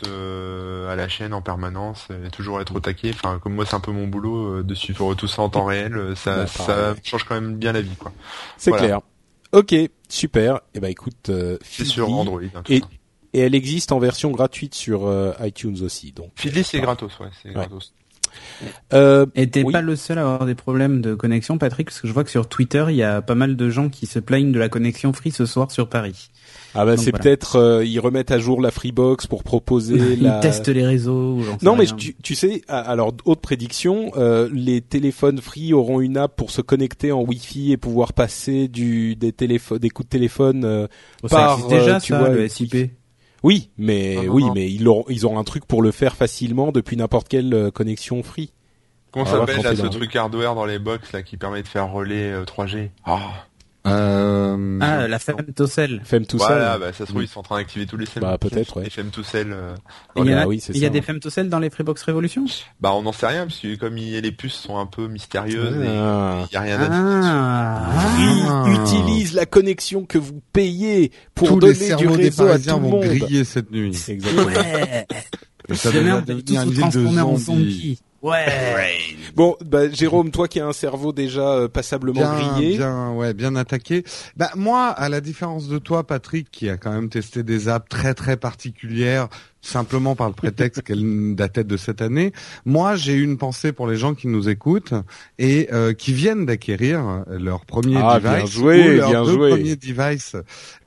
à la chaîne en permanence et toujours être au taquet. Enfin comme moi c'est un peu mon boulot de suivre tout ça en temps réel ça ça change quand même bien la vie quoi. C'est clair. Ok super. Et eh ben écoute c'est sur Android hein, et, et elle existe en version gratuite sur euh, iTunes aussi. Donc Feedly c'est gratos, ouais, c'est gratos. Euh, et t'es pas le seul à avoir des problèmes de connexion, Patrick, parce que je vois que sur Twitter, il y a pas mal de gens qui se plaignent de la connexion free ce soir sur Paris. Ah bah c'est peut-être euh, ils remettent à jour la Freebox pour proposer ils la... testent les réseaux. Non mais tu, tu, sais alors autre prédiction euh, les téléphones free auront une app pour se connecter en Wi-Fi et pouvoir passer du des téléphones des coups de téléphone euh, par déjà tu vois le SIP. Oui, mais oui, mais ils auront, ils ont un truc pour le faire facilement depuis n'importe quelle euh, connexion free. Comment ça s'appelle ce truc hardware dans les box là qui permet de faire relais 3G euh, Ah. Euh... Ah, la femtocell. Femtocell. Voilà, bah, ça se trouve, ils sont en train d'activer tous les Bah, peut-être, ouais. Les femtocell. Euh... Il y a, oui, il y a des femtocell dans les Freebox Revolution? Bah, on n'en sait rien, parce que comme les puces sont un peu mystérieuses, ah. il y a rien à dire. Ah. Utilise la connexion que vous payez pour Tous donner les du réseau à tout le vont monde. griller cette nuit. Exactement. Ouais. Et ça tous devenir une vous ville de Ouais. Bon, bah, Jérôme, toi qui as un cerveau déjà euh, passablement bien, grillé. bien, ouais, bien attaqué. Bah moi, à la différence de toi, Patrick, qui a quand même testé des apps très très particulières, simplement par le prétexte qu'elles dataient de cette année. Moi, j'ai une pensée pour les gens qui nous écoutent et euh, qui viennent d'acquérir leur premier Ah, device bien joué, ou leurs bien deux joué. premiers devices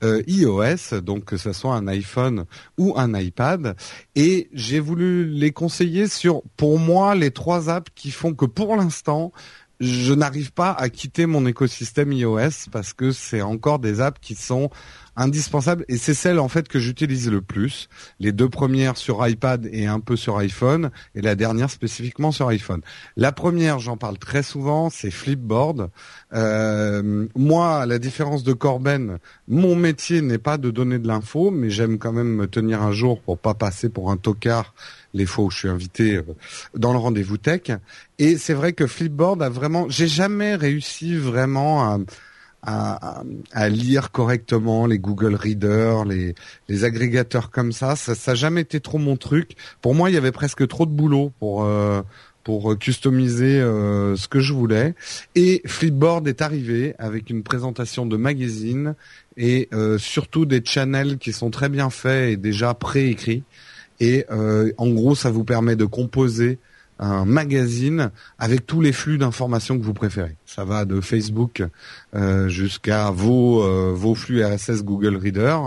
euh, iOS, donc que ce soit un iPhone ou un iPad. Et j'ai voulu les conseiller sur, pour moi, les trois apps qui font que pour l'instant, je n'arrive pas à quitter mon écosystème iOS parce que c'est encore des apps qui sont indispensables et c'est celles en fait que j'utilise le plus. Les deux premières sur iPad et un peu sur iPhone et la dernière spécifiquement sur iPhone. La première, j'en parle très souvent, c'est Flipboard. Euh, moi, à la différence de Corben, mon métier n'est pas de donner de l'info, mais j'aime quand même me tenir un jour pour pas passer pour un tocard les fois où je suis invité euh, dans le rendez-vous tech. Et c'est vrai que Flipboard a vraiment, j'ai jamais réussi vraiment à, à, à- lire correctement les Google Reader, les, les agrégateurs comme ça. Ça, ça a jamais été trop mon truc. Pour moi, il y avait presque trop de boulot pour euh, pour customiser euh, ce que je voulais. Et Flipboard est arrivé avec une présentation de magazine et euh, surtout des channels qui sont très bien faits et déjà préécrits. Et euh, en gros, ça vous permet de composer un magazine avec tous les flux d'informations que vous préférez. Ça va de Facebook euh, jusqu'à vos euh, vos flux RSS Google Reader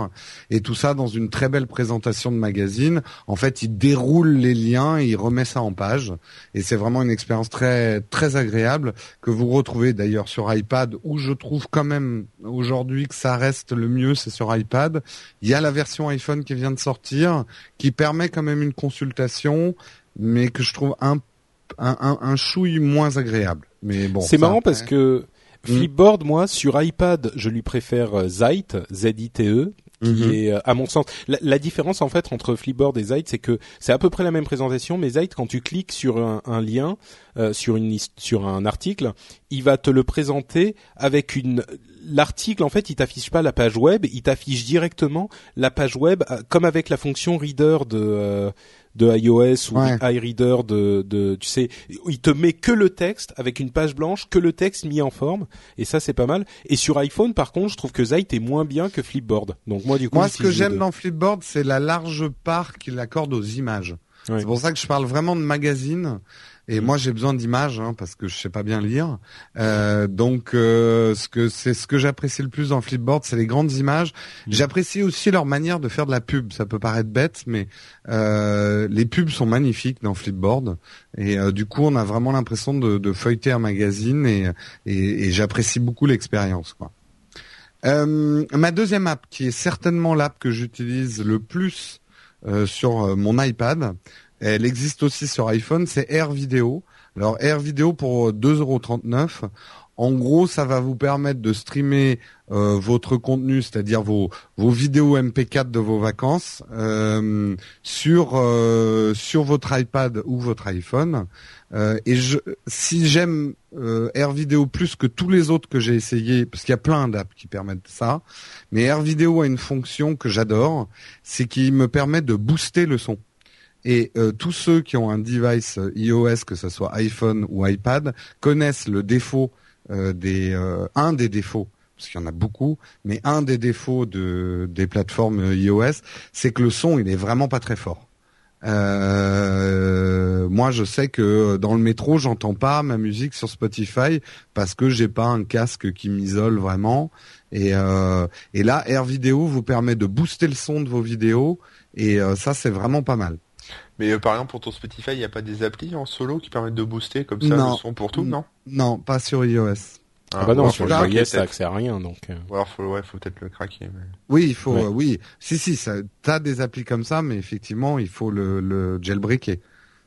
et tout ça dans une très belle présentation de magazine. En fait, il déroule les liens il remet ça en page et c'est vraiment une expérience très très agréable que vous retrouvez d'ailleurs sur iPad où je trouve quand même aujourd'hui que ça reste le mieux, c'est sur iPad. Il y a la version iPhone qui vient de sortir qui permet quand même une consultation mais que je trouve un un, un, un chouille moins agréable. Mais bon, c'est marrant parce que Mm. Flipboard, moi, sur iPad, je lui préfère euh, Zite, Z-I-T-E, qui Mhm. est, euh, à mon sens, la, la différence en fait entre Flipboard et Zite, c'est que c'est à peu près la même présentation, mais Zite, quand tu cliques sur un, un lien, euh, sur une sur un article, il va te le présenter avec une l'article en fait, il t'affiche pas la page web, il t'affiche directement la page web euh, comme avec la fonction Reader de euh, de iOS ou Ouais. iReader de, de tu sais il te met que le texte avec une page blanche que le texte mis en forme et ça c'est pas mal et sur iPhone par contre je trouve que Zite est moins bien que Flipboard donc moi du coup Moi, ce que j'aime dans Flipboard, c'est la large part qu'il accorde aux images. Ouais. C'est pour ça que je parle vraiment de magazine. Et moi, j'ai besoin d'images hein, parce que je sais pas bien lire. Euh, donc, euh, ce que c'est ce que j'apprécie le plus dans Flipboard, c'est les grandes images. J'apprécie aussi leur manière de faire de la pub. Ça peut paraître bête, mais euh, les pubs sont magnifiques dans Flipboard. Et euh, du coup, on a vraiment l'impression de, de feuilleter un magazine et, et, et j'apprécie beaucoup l'expérience. Quoi. Euh, ma deuxième app, qui est certainement l'app que j'utilise le plus euh, sur euh, mon iPad, elle existe aussi sur iPhone, c'est Air Video. Alors Air Video pour 2,39€. En gros, ça va vous permettre de streamer euh, votre contenu, c'est-à-dire vos, vos vidéos MP4 de vos vacances, euh, sur euh, sur votre iPad ou votre iPhone. Euh, et je, si j'aime euh, Air Video plus que tous les autres que j'ai essayé, parce qu'il y a plein d'apps qui permettent ça, mais Air Video a une fonction que j'adore, c'est qu'il me permet de booster le son. Et euh, tous ceux qui ont un device euh, iOS, que ce soit iPhone ou iPad, connaissent le défaut euh, des euh, un des défauts parce qu'il y en a beaucoup, mais un des défauts de des plateformes euh, iOS, c'est que le son il est vraiment pas très fort. Euh, moi, je sais que dans le métro, j'entends pas ma musique sur Spotify parce que j'ai pas un casque qui m'isole vraiment. Et, euh, et là, Air Video vous permet de booster le son de vos vidéos et euh, ça, c'est vraiment pas mal. Mais euh, par exemple, pour ton Spotify, il n'y a pas des applis en solo qui permettent de booster comme ça Non. le son pour tout, non? Non, pas sur iOS. ah bah non sur iOS ça accès à rien donc euh. Ou alors, faut, ouais, faut peut-être le craquer. mais- Oui, il faut, Ouais. euh, oui. Si, si, ça, t'as des applis comme ça, mais effectivement, il faut le, le jailbreaker.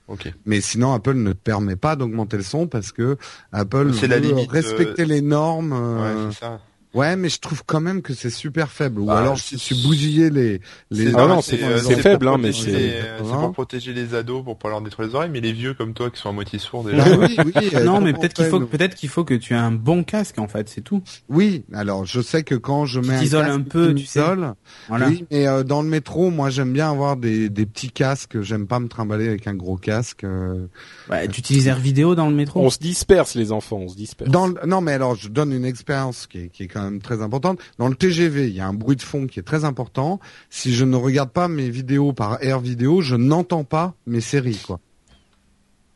Ok. Mais sinon, Apple ne te permet pas d'augmenter le son parce que Apple C'est la veut limite, respecter euh, les normes. Ouais, c'est ça. Ouais, mais je trouve quand même que c'est super faible. Ou Bah, alors je c'est- suis bousillé les les. Ah non, non, c'est- euh, faible, hein, mais c'est- c'est pour protéger les ados, pour pas leur détruire les oreilles, mais les vieux comme toi qui sont à moitié sourds déjà. Ah oui, oui, non, mais peut-être qu'il faut, peut-être qu'il faut que tu aies un bon casque en fait, c'est tout. Oui, alors je sais que quand je mets un t'isoles casque un peu, tu sais. Voilà. Oui, mais euh, dans le métro, moi j'aime bien avoir des, des petits casques. J'aime pas me trimballer avec un gros casque. euh. Ouais, tu utilises Air Vidéo dans le métro? On se disperse les enfants, on se disperse. Dans le- non, mais alors je donne une expérience qui est, qui est quand très importante. Dans le TGV, il y a un bruit de fond qui est très important. Si je ne regarde pas mes vidéos par Air Vidéo, je n'entends pas mes séries, quoi.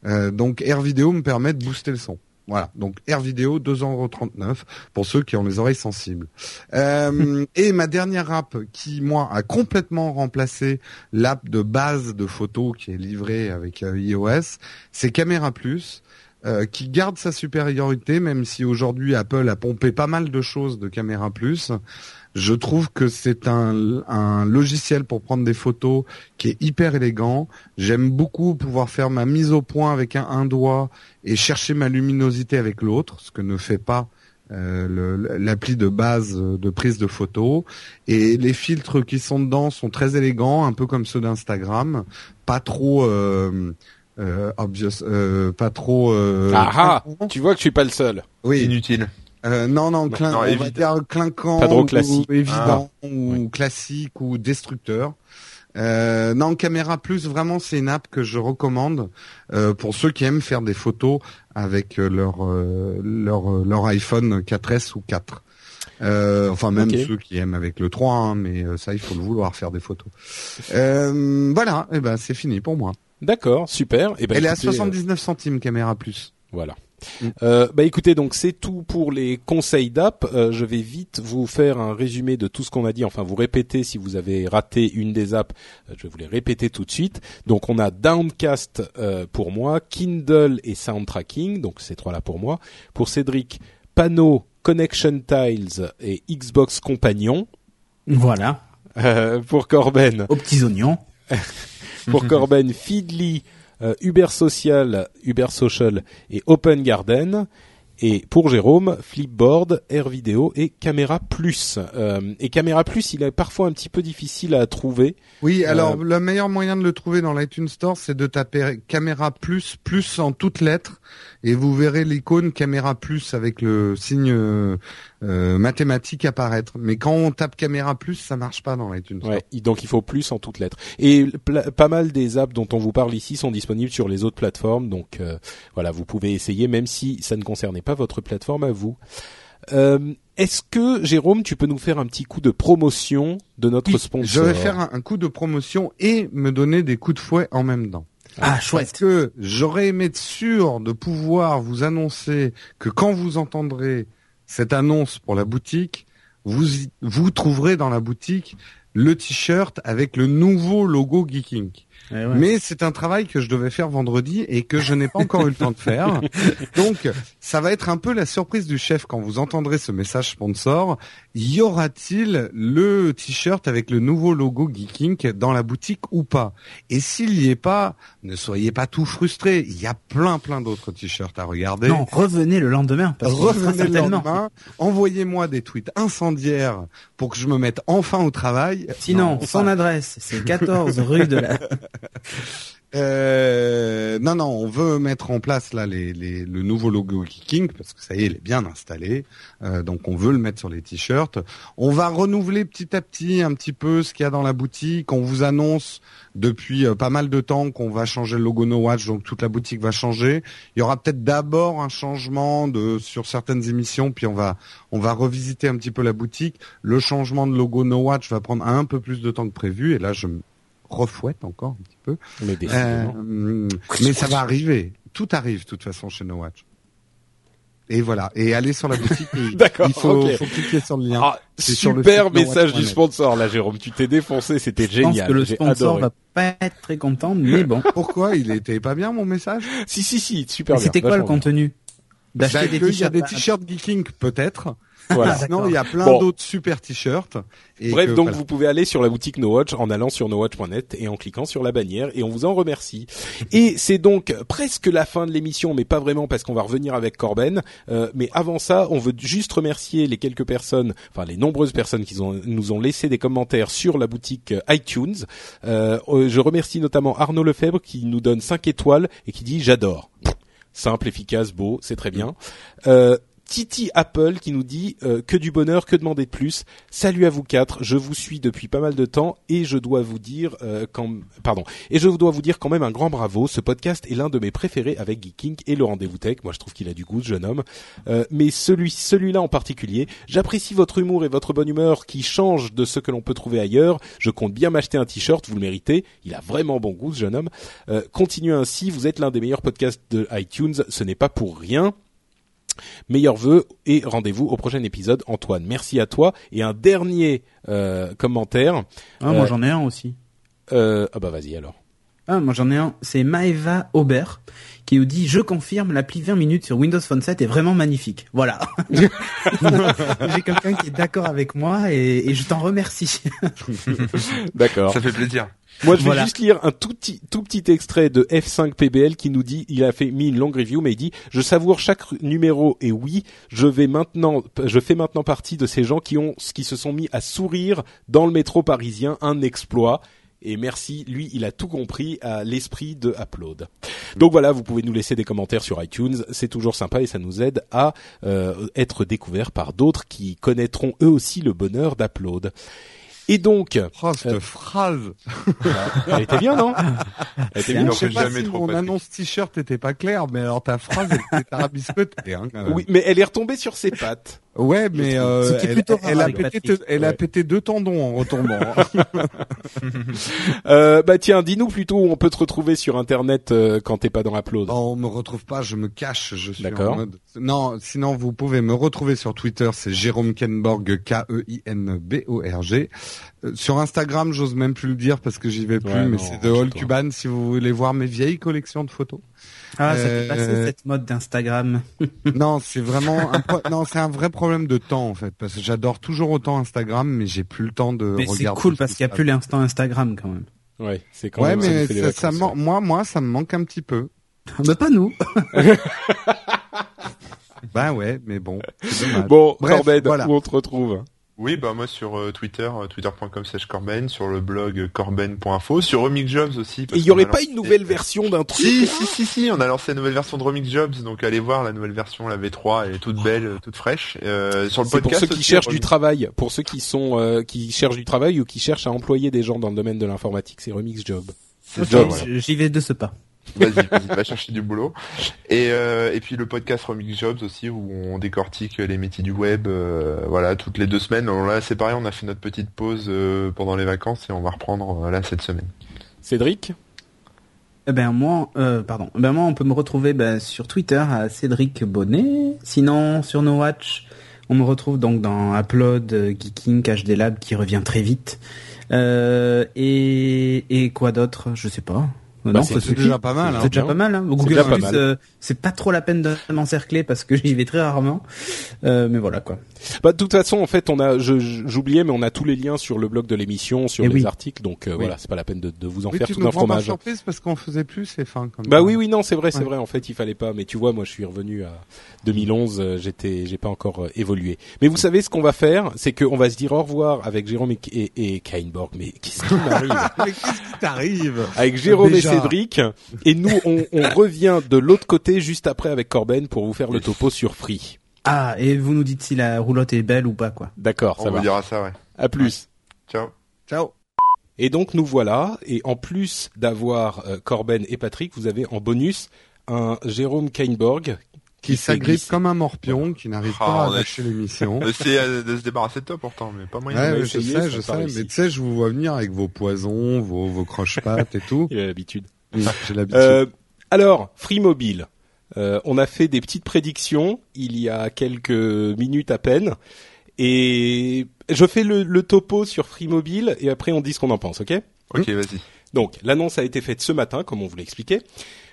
Euh, donc Air Vidéo me permet de booster le son. Voilà, donc Air Vidéo 2,39€ pour ceux qui ont les oreilles sensibles. Euh, et ma dernière app qui, moi, a complètement remplacé l'app de base de photos qui est livrée avec euh, iOS, c'est Camera Plus, euh, qui garde sa supériorité, même si aujourd'hui Apple a pompé pas mal de choses de Camera Plus. Je trouve que c'est un, un logiciel pour prendre des photos qui est hyper élégant. J'aime beaucoup pouvoir faire ma mise au point avec un, un doigt et chercher ma luminosité avec l'autre, ce que ne fait pas euh, l'appli de base de prise de photos. Et les filtres qui sont dedans sont très élégants, un peu comme ceux d'Instagram, pas trop euh, euh, obvious, euh, pas trop. Euh, Ah clinquant. Tu vois que je suis pas le seul. oui. Inutile. Euh, non, non, clin- non, on va évident. dire clinquant, Pas trop ou- classique. ou évident, Ah. ou classique, ou destructeur. Euh, non, Caméra Plus, vraiment, c'est une app que je recommande euh, pour ceux qui aiment faire des photos avec euh, leur euh, leur euh, leur iPhone 4S ou 4. Euh, enfin, même ceux qui aiment avec le 3, hein, mais ça, il faut le vouloir faire des photos. Euh, voilà, et ben c'est fini pour moi. D'accord, super. Et ben, Elle est à écoutez, euh, 79 centimes, Caméra Plus. Voilà. Mm. Euh, bah écoutez, donc c'est tout pour les conseils d'app. Euh, je vais vite vous faire un résumé de tout ce qu'on a dit. Enfin, vous répétez si vous avez raté une des apps. Euh, je vais vous les répéter tout de suite. Donc on a Downcast euh, pour moi, Kindle et Sound Tracking. Donc ces trois là pour moi. Pour Cédric, Pano, Connection Tiles et Xbox Companion. Voilà. Euh, pour Corben, Aux petits oignons. pour Corben, Feedly, euh, Uber Social, Uber Social et Open Garden. Et pour Jérôme, Flipboard, Air Vidéo et Caméra Plus. Euh, et Caméra Plus, il est parfois un petit peu difficile à trouver. Oui, Euh, alors le meilleur moyen de le trouver dans l'iTunes Store, c'est de taper caméra plus plus en toutes lettres et vous verrez l'icône caméra plus avec le signe euh, euh, mathématique apparaître. Mais quand on tape caméra plus, ça marche pas dans l'iTunes Store. Ouais, donc il faut plus en toutes lettres. Et pas mal des apps dont on vous parle ici sont disponibles sur les autres plateformes. Donc euh, voilà, vous pouvez essayer, même si ça ne concernait pas votre plateforme à vous. Euh, Est-ce que Jérôme, tu peux nous faire un petit coup de promotion de notre Oui, sponsor je vais faire un, un coup de promotion et me donner des coups de fouet en même temps. Ah, Parce chouette. que j'aurais aimé être sûr de pouvoir vous annoncer que quand vous entendrez cette annonce pour la boutique, vous trouverez dans la boutique le t-shirt avec le nouveau logo Geeking. Eh ouais. Mais c'est un travail que je devais faire vendredi et que je n'ai pas encore eu le temps de faire. Donc, ça va être un peu la surprise du chef quand vous entendrez ce message sponsor. Y aura-t-il le t-shirt avec le nouveau logo Geeking dans la boutique ou pas? Et s'il y est pas, ne soyez pas tout frustrés. Il y a plein plein d'autres t-shirts à regarder. Non, revenez le lendemain. Parce Revenez le lendemain, envoyez-moi des tweets incendiaires pour que je me mette enfin au travail. Sinon, Non, son adresse, c'est 14 rue de la... Euh, non, non, on veut mettre en place là le nouveau logo Geeking parce que ça y est, il est bien installé. Euh, donc on veut le mettre sur les t-shirts. On va renouveler petit à petit un petit peu ce qu'il y a dans la boutique. On vous annonce depuis euh, pas mal de temps qu'on va changer le logo No Watch, donc toute la boutique va changer. Il y aura peut-être d'abord un changement sur certaines émissions, puis on va on va revisiter un petit peu la boutique. Le changement de logo No Watch va prendre un peu plus de temps que prévu, et là je refouette encore un petit peu. Mais. Euh, mais ça va arriver. Tout arrive de toute façon chez No Watch. Et voilà. Et allez sur la boutique. D'accord, Il faut, ok. faut cliquer sur le lien. Ah, c'est sur le super site message du sponsor là, Jérôme. Tu t'es défoncé, c'était Je pense génial. que le sponsor adoré. va pas être très content, mais bon. Pourquoi? Il était pas bien mon message? Si si si, super bien. C'était quoi le contenu? D'acheter des Il y a t-shirts. des t-shirts Geeking peut-être. Voilà. Sinon, il y a plein Bon. d'autres super t-shirts. Et Bref, que, donc voilà. vous pouvez aller sur la boutique No Watch en allant sur nowatch.net et en cliquant sur la bannière et on vous en remercie. Et c'est donc presque la fin de l'émission, mais pas vraiment parce qu'on va revenir avec Corben. Euh, mais avant ça, on veut juste remercier les quelques personnes, enfin les nombreuses personnes qui ont, nous ont laissé des commentaires sur la boutique euh, iTunes. Euh, euh, je remercie notamment Arnaud Lefebvre qui nous donne 5 étoiles et qui dit j'adore. Simple, efficace, beau, c'est très bien. Euh, Titi Apple qui nous dit euh, que du bonheur, que demander de plus. Salut à vous quatre, je vous suis depuis pas mal de temps et je dois vous dire euh, quand pardon et je dois vous dire quand même un grand bravo. Ce podcast est l'un de mes préférés avec Geeking et le rendez-vous tech. Moi je trouve qu'il a du goût, ce jeune homme. Euh, mais celui celui-là en particulier, j'apprécie votre humour et votre bonne humeur qui change de ce que l'on peut trouver ailleurs. Je compte bien m'acheter un t-shirt, vous le méritez. Il a vraiment bon goût, ce jeune homme. Euh, continuez ainsi, vous êtes l'un des meilleurs podcasts de iTunes. Ce n'est pas pour rien. Meilleurs vœux et rendez-vous au prochain épisode. Antoine, merci à toi. Et un dernier euh, commentaire. Ah, moi Euh, j'en ai un aussi. Euh, ah bah vas-y alors. Ah, moi j'en ai un, c'est Maeva Aubert qui nous dit je confirme l'appli 20 minutes sur Windows Phone 7 est vraiment magnifique. Voilà. J'ai quelqu'un qui est d'accord avec moi et, et je t'en remercie. D'accord. Ça fait plaisir. Moi, je vais Voilà. juste lire un tout petit, tout petit extrait de F5PBL qui nous dit, il a fait mis une longue review, mais il dit, je savoure chaque numéro et oui, je vais maintenant, je fais maintenant partie de ces gens qui ont, qui se sont mis à sourire dans le métro parisien, un exploit. Et merci, lui, il a tout compris à l'esprit de Upload. Donc voilà, vous pouvez nous laisser des commentaires sur iTunes, c'est toujours sympa et ça nous aide à euh, être découverts par d'autres qui connaîtront eux aussi le bonheur d'Upload. Et donc, Oh, cette Euh, phrase. elle était bien, non Elle était bien. Je sais pas jamais si trop, mon annonce t-shirt était pas claire, mais alors ta phrase elle était tarabiscotée. Hein, quand même. Oui, mais elle est retombée sur ses pattes. Ouais, mais euh, elle, plutôt rare elle a pété, a deux tendons en retombant. Euh, bah tiens, dis-nous plutôt où on peut te retrouver sur Internet euh, quand t'es pas dans Upload. Bon, on me retrouve pas, je me cache, je suis D'accord. en mode. Non, sinon vous pouvez me retrouver sur Twitter, c'est Jérôme Kenborg K Sur Instagram, j'ose même plus le dire parce que j'y vais plus, Ouais, mais c'est de. All Cuban si vous voulez voir mes vieilles collections de photos. Ah, ça Euh, fait passer cette mode d'Instagram. non, c'est vraiment un pro- non, c'est un vrai problème de temps en fait parce que j'adore toujours autant Instagram mais j'ai plus le temps de Mais c'est regarder. cool ce parce qui qu'il y a plus l'instant Instagram quand même. Ouais, c'est quand Ouais, même. ça mais ça, ça ouais. moi moi ça me manque un petit peu. Bah pas nous. Bah ouais, mais bon, c'est. Bon, Bref, voilà. où on te retrouve Oui, bah moi sur euh, Twitter, euh, twitter.com slash Corben, sur le blog euh, corben.info, sur Remix Jobs aussi. Et il y aurait pas lancé- une nouvelle version d'un truc Si, là si, si, si, on a lancé la nouvelle version de Remix Jobs, donc allez voir la nouvelle version, la V3, elle est toute belle, toute fraîche. Euh, sur le C'est pour ceux qui aussi, cherchent du travail, pour ceux qui sont euh, qui cherchent du travail ou qui cherchent à employer des gens dans le domaine de l'informatique, c'est Remix Job. C'est Ok, ça, voilà. J'y vais de ce pas. Vas-y, vas-y, va chercher du boulot. Et, euh, et puis le podcast Remix Jobs aussi, où on décortique les métiers du web, euh, voilà, toutes les deux semaines. Alors là, c'est pareil, on a fait notre petite pause euh, pendant les vacances et on va reprendre euh, là cette semaine. Cédric? Eh ben moi, euh, pardon. Eh Ben moi, on peut me retrouver ben, sur Twitter à Cédric Bonnet. Sinon, sur No Watch, on me retrouve donc dans Upload, Geeking, HD Lab qui revient très vite. Euh, et, et quoi d'autre? Je sais pas. Bah, non, c'est C'est suffit. déjà pas mal. Hein. C'est déjà pas mal. Hein. Google déjà pas Plus, mal. euh, c'est pas trop la peine de m'encercler parce que j'y vais très rarement. Euh, mais voilà quoi. Bah de toute façon, en fait, on a, j'oubliais, mais on a tous les liens sur le blog de l'émission, sur Eh les oui. articles, donc euh, Oui. voilà, c'est pas la peine de, de vous en Oui, faire tout un fromage. surprise parce qu'on faisait plus ces fins. Comme Bah ça. oui, oui, non, c'est vrai, c'est Ouais. vrai. En fait, il fallait pas. Mais tu vois, moi, je suis revenu à 2011. euh, J'étais, j'ai pas encore euh, évolué. Mais vous savez, ce qu'on va faire, c'est qu'on va se dire au revoir avec Jérôme et, et, et Kainborg. Mais qu'est-ce qui m'arrive? Mais qu'est-ce qui t'arrive? Avec Jérôme Déjà. et Cédric. Et nous, on, on revient de l'autre côté juste après avec Corben pour vous faire le topo sur Free. Ah, et vous nous dites si la roulotte est belle ou pas quoi. D'accord, On ça vous va. dira ça, ouais. À plus. Ciao. Ciao. Et donc nous voilà, et en plus d'avoir euh, Corben et Patrick, vous avez en bonus un Jérôme Kainborg Qui s'agrippe comme un morpion, qui n'arrive Ah, pas à lâcher l'émission. On essaie de se débarrasser de toi pourtant, mais pas moyen. Ouais, ouais, je sais, je a sais, mais tu sais, je vous vois venir avec vos poisons, vos, vos croche-pattes et tout. A l'habitude. Oui, J'ai l'habitude. Euh, alors, Free Mobile. Euh, on a fait des petites prédictions il y a quelques minutes à peine. Et je fais le, le topo sur Free Mobile et après on dit ce qu'on en pense, ok? Ok, vas-y. Donc, l'annonce a été faite ce matin, comme on vous l'a expliqué.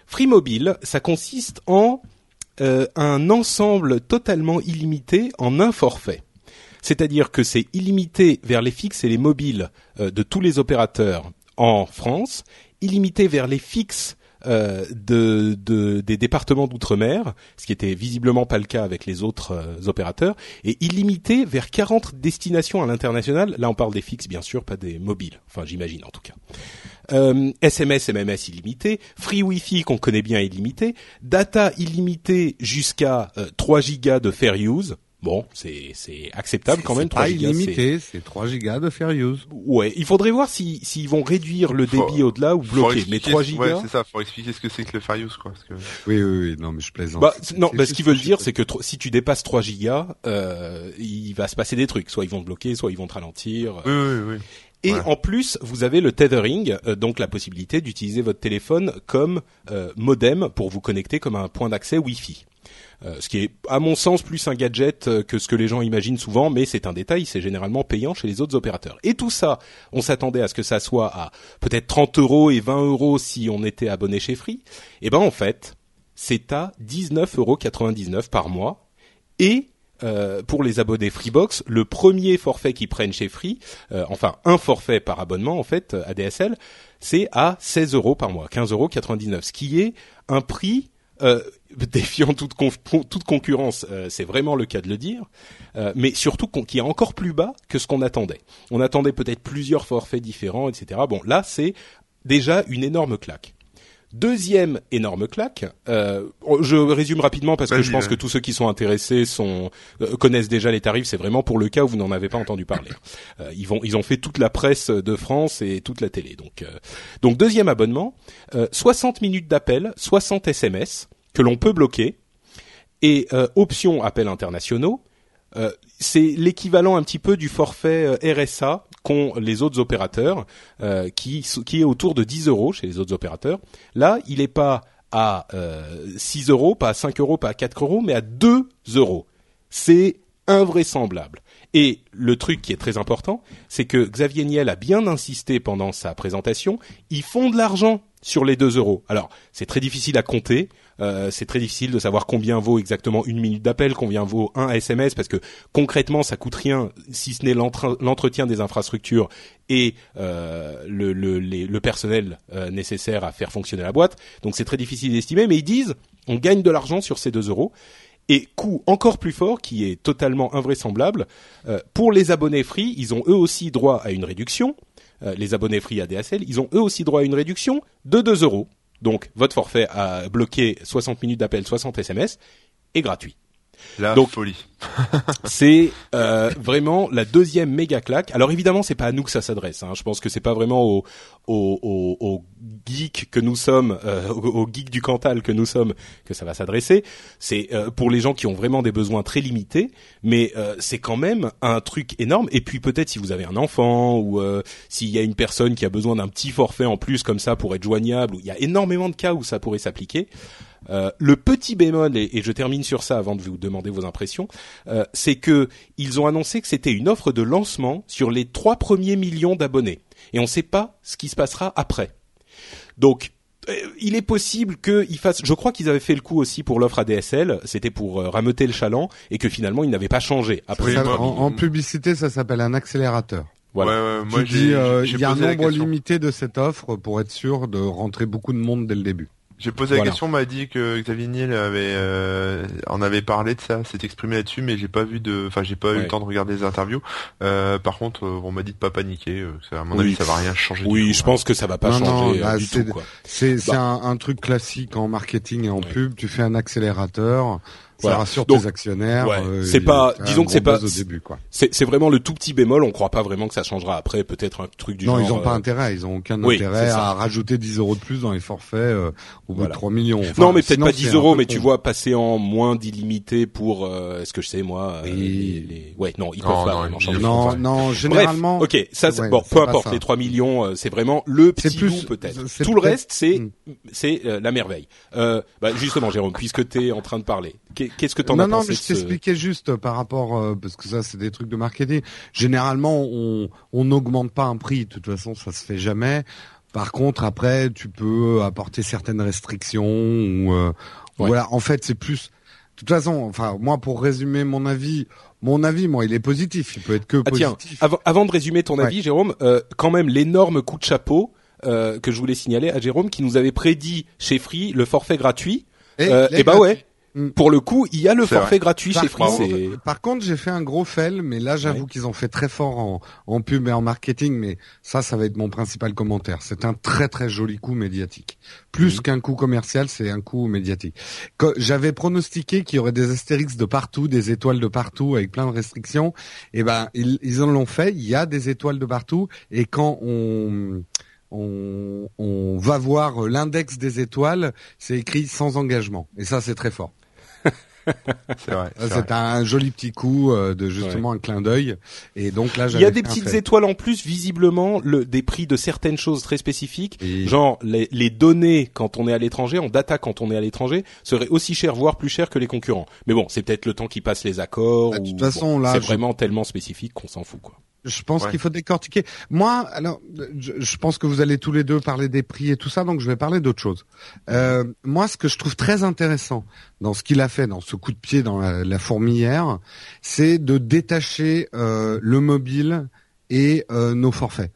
Free Mobile, ça consiste en euh, un ensemble totalement illimité en un forfait. C'est-à-dire que c'est illimité vers les fixes et les mobiles euh, de tous les opérateurs en France, illimité vers les fixes euh, de, de, des départements d'outre-mer, ce qui était visiblement pas le cas avec les autres euh, opérateurs, et illimité vers 40 destinations à l'international. Là, on parle des fixes, bien sûr, pas des mobiles. Enfin, j'imagine en tout cas. Euh, SMS, MMS illimité, Free Wi-Fi qu'on connaît bien illimité, data illimité jusqu'à 3 gigas de fair use. Bon, c'est c'est acceptable quand même. 3 pas illimité, c'est 3 gigas de fair use. Ouais, il faudrait voir si s'ils vont réduire le débit au-delà ou bloquer. Mais 3 gigas. Ouais, c'est ça. Faut expliquer ce que c'est que le fair use, quoi. Parce que... Oui, oui, oui. Non, mais je plaisante. Bah, non, bah, ce qu'ils veulent dire, c'est que si tu dépasses 3 gigas, euh, il va se passer des trucs. Soit ils vont te bloquer, soit ils vont te ralentir. Oui, oui, oui. Et en plus, vous avez le tethering, euh, donc la possibilité d'utiliser votre téléphone comme euh, modem pour vous connecter comme un point d'accès Wi-Fi. Euh, ce qui est, à mon sens, plus un gadget euh, que ce que les gens imaginent souvent, mais c'est un détail, c'est généralement payant chez les autres opérateurs. Et tout ça, on s'attendait à ce que ça soit à peut-être 30 euros et 20 euros si on était abonné chez Free. Et ben en fait, c'est à 19,99 euros par mois. Et euh, pour les abonnés Freebox, le premier forfait qu'ils prennent chez Free, enfin un forfait par abonnement en fait ADSL, c'est à 16 euros par mois, 15,99 euros, ce qui est un prix euh, défiant toute, concurrence, euh, c'est vraiment le cas de le dire, euh, mais surtout qui est encore plus bas que ce qu'on attendait. On attendait peut-être plusieurs forfaits différents, etc. Bon, là, c'est déjà une énorme claque. Deuxième énorme claque. Euh, je résume rapidement parce que je pense que tous ceux qui sont intéressés sont euh, connaissent déjà les tarifs. C'est vraiment pour le cas où vous n'en avez pas entendu parler. Euh, ils vont, ils ont fait toute la presse de France et toute la télé. Donc, donc deuxième abonnement, 60 minutes d'appel, 60 SMS que l'on peut bloquer et option appels internationaux. c'est l'équivalent un petit peu du forfait RSA qu'ont les autres opérateurs, euh, qui, est autour de 10 euros chez les autres opérateurs. Là, il n'est pas à euh, 6 euros, pas à 5 euros, pas à 4 euros, mais à 2 euros. C'est invraisemblable. Et le truc qui est très important, c'est que Xavier Niel a bien insisté pendant sa présentation, ils font de l'argent sur les 2 euros. Alors, c'est très difficile à compter. Euh, c'est très difficile de savoir combien vaut exactement une minute d'appel, combien vaut un SMS, parce que concrètement, ça coûte rien si ce n'est l'entretien des infrastructures et euh, le, le, le, personnel euh, nécessaire à faire fonctionner la boîte. Donc c'est très difficile d'estimer, mais ils disent on gagne de l'argent sur ces deux euros. Et coût encore plus fort, qui est totalement invraisemblable, pour les abonnés free, ils ont eux aussi droit à une réduction. les abonnés free ADSL, ils ont eux aussi droit à une réduction de 2 euros. Donc, votre forfait a bloqué 60 minutes d'appel, 60 SMS est gratuit. La Donc, folie. c'est euh, vraiment la deuxième méga claque. Alors évidemment, c'est pas à nous que ça s'adresse. Hein. Je pense que c'est pas vraiment aux, aux, aux, geeks que nous sommes, euh, aux, geeks du Cantal que nous sommes, que ça va s'adresser. C'est euh, pour les gens qui ont vraiment des besoins très limités, mais euh, c'est quand même un truc énorme. Et puis peut-être si vous avez un enfant ou euh, s'il y a une personne qui a besoin d'un petit forfait en plus comme ça pour être joignable, il y a énormément de cas où ça pourrait s'appliquer. Euh, le petit bémol, et, je termine sur ça avant de vous demander vos impressions, euh, c'est que ils ont annoncé que c'était une offre de lancement sur les trois premiers millions d'abonnés, et on ne sait pas ce qui se passera après. Donc euh, il est possible qu'ils fassent. Je crois qu'ils avaient fait le coup aussi pour l'offre ADSL. C'était pour rameuter le chaland et que finalement ils n'avaient pas changé. Après, en, publicité, ça s'appelle un accélérateur. Voilà. moi, il y a un nombre limité de cette offre pour être sûr de rentrer beaucoup de monde dès le début. J'ai posé la question, on m'a dit que Xavier Niel avait euh, en avait parlé de ça, s'est exprimé là-dessus, mais j'ai pas vu de, enfin j'ai pas eu le temps de regarder les interviews. Euh, par contre, euh, on m'a dit de pas paniquer. à mon avis, ça va rien changer. Oui, je pense que ça va pas changer bah, du tout. C'est bah. un, un, truc classique en marketing et en pub. Tu fais un accélérateur ça rassure tes actionnaires. Euh, c'est pas, disons que c'est pas, C'est vraiment le tout petit bémol. On croit pas vraiment que ça changera après. Peut-être un truc du non, genre. Non, ils ont pas euh, intérêt. Ils ont aucun intérêt à rajouter 10 euros de plus dans les forfaits euh, au bout de 3 millions. non, mais peut-être pas 10 euros, mais tu vois passer en moins d'illimité pour, est-ce que je sais moi, les, ouais, non, ils peuvent pas vraiment changer. Non, non, généralement. ok, ça, bon, peu importe. Les 3 millions, c'est vraiment le petit bout peut-être. Tout le reste, c'est, hmm. c'est la merveille. Bah, justement, Jérôme, puisque tu es en train de parler, Qu'est-ce que t'en as non, pensé Non, mais je t'expliquais juste par rapport euh, parce que ça c'est des trucs de marketing. Généralement, on on n'augmente pas un prix. De toute façon, ça se fait jamais. Par contre, après, tu peux apporter certaines restrictions ou euh, voilà. En fait, c'est plus toute façon, enfin moi pour résumer mon avis, mon avis, moi, il est positif. Il peut être que ah, positif. Tiens, avant, de résumer ton avis, Jérôme, euh, quand même l'énorme coup de chapeau euh, que je voulais signaler à Jérôme qui nous avait prédit chez Free le forfait gratuit. Et, euh, et bah ouais. Pour le coup, il y a le forfait gratuit chez Free. Par contre, j'ai fait un gros fail, mais là, j'avoue qu'ils ont fait très fort en, en, pub et en marketing, mais ça, ça va être mon principal commentaire. C'est un très très joli coup médiatique. Plus mm. qu'un coup commercial, c'est un coup médiatique. J'avais pronostiqué qu'il y aurait des astérix de partout, des étoiles de partout, avec plein de restrictions. Et eh ben, ils, ils en l'ont fait. Il y a des étoiles de partout, et quand on on, on, va voir l'index des étoiles, c'est écrit sans engagement. Et ça, c'est très fort c'est vrai. C'est un joli petit coup euh, de justement un clin d'œil. Et donc là, il y a des petites étoiles en plus, visiblement, le, des prix de certaines choses très spécifiques, genre les, les, données quand on est à l'étranger, en data quand on est à l'étranger, seraient aussi chères, voire plus chères que les concurrents. Mais bon, c'est peut-être le temps qui passe les accords. Bah, de toute façon, là, c'est vraiment tellement spécifique qu'on s'en fout, quoi. Je pense qu'il faut décortiquer. Moi, alors, je, pense que vous allez tous les deux parler des prix et tout ça, donc je vais parler d'autre chose. Euh, moi, ce que je trouve très intéressant dans ce qu'il a fait, dans ce coup de pied dans la, fourmilière, c'est de détacher euh, le mobile et euh, nos forfaits.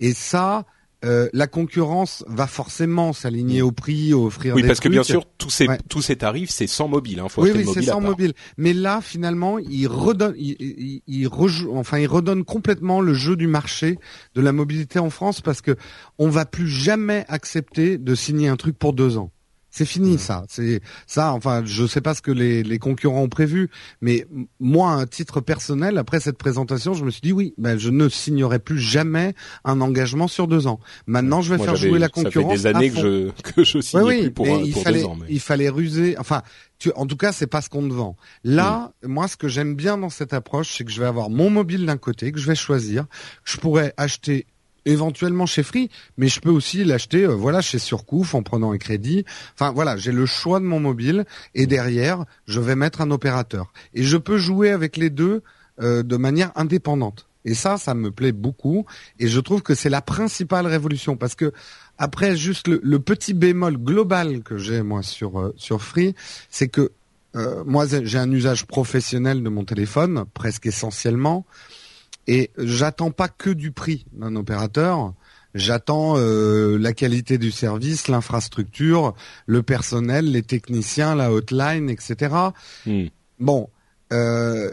Et ça, euh, la concurrence va forcément s'aligner au prix, offrir oui, parce que bien sûr tous ces tous ces tarifs c'est sans mobile, hein, faut oui, oui, c'est sans mobile. Mais là finalement, il redonne, il, il, enfin il redonne complètement le jeu du marché de la mobilité en France parce que on va plus jamais accepter de signer un truc pour deux ans. C'est fini ça. C'est ça. Enfin, je sais pas ce que les, les, concurrents ont prévu, mais moi, à titre personnel, après cette présentation, je me suis dit oui, ben je ne signerai plus jamais un engagement sur deux ans. Maintenant, je vais faire jouer la concurrence. Ça fait des années que je que je signe plus pour, il fallait, deux ans. Il fallait ruser. Enfin, tu, en tout cas, c'est pas ce qu'on te vend. Là, moi, ce que j'aime bien dans cette approche, c'est que je vais avoir mon mobile d'un côté que je vais choisir. Je pourrais acheter éventuellement chez Free, mais je peux aussi l'acheter euh, voilà chez Surcouf en prenant un crédit. Enfin voilà, j'ai le choix de mon mobile et derrière, je vais mettre un opérateur et je peux jouer avec les deux euh, de manière indépendante. Et ça, ça me plaît beaucoup et je trouve que c'est la principale révolution parce que après juste le, petit bémol global que j'ai moi sur euh, sur Free, c'est que moi j'ai un usage professionnel de mon téléphone presque essentiellement. Et j'attends pas que du prix d'un opérateur. J'attends euh, la qualité du service, l'infrastructure, le personnel, les techniciens, la hotline, etc. Hmm. Bon, euh,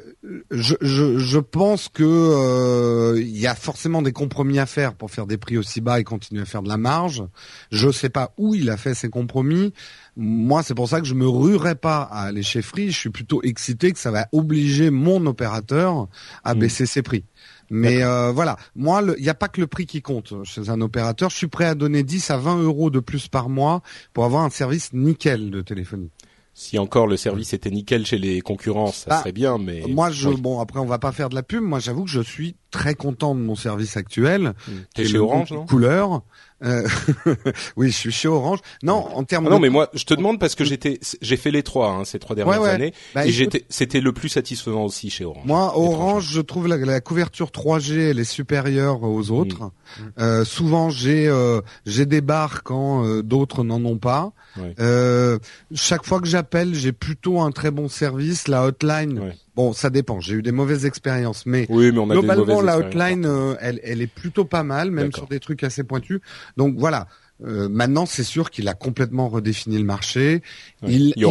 je, je, je, pense que euh, il y a forcément des compromis à faire pour faire des prix aussi bas et continuer à faire de la marge. Je sais pas où il a fait ces compromis. Moi, c'est pour ça que je me ruerai pas à aller chez Free. Je suis plutôt excité que ça va obliger mon opérateur à hmm. baisser ses prix. Mais euh, voilà, moi, il n'y a pas que le prix qui compte chez un opérateur. Je suis prêt à donner 10 à 20 euros de plus par mois pour avoir un service nickel de téléphonie. Si encore le service était nickel chez les concurrents, ça bah, serait bien, mais moi, je bon après on va pas faire de la pub. Moi, j'avoue que je suis très content de mon service actuel. Mmh. T'es chez Orange, non? Couleur. Euh, oui, je suis chez Orange. Non, en termes. Ah non, mais moi, je te demande parce que j'étais, j'ai fait les trois hein, ces trois dernières années, bah, et j'étais, c'était le plus satisfaisant aussi chez Orange. Moi, Orange, je trouve la, la, couverture 3G, elle est supérieure aux autres. Mm. Euh, souvent, j'ai euh, j'ai des barres quand euh, d'autres n'en ont pas. Euh, chaque fois que j'appelle, j'ai plutôt un très bon service. La hotline. Bon, ça dépend. J'ai eu des mauvaises expériences, mais, oui, mais on a globalement, la hotline, euh, elle, elle est plutôt pas mal, même sur des trucs assez pointus. Donc voilà. Euh, maintenant, c'est sûr qu'il a complètement redéfini le marché. Il, il,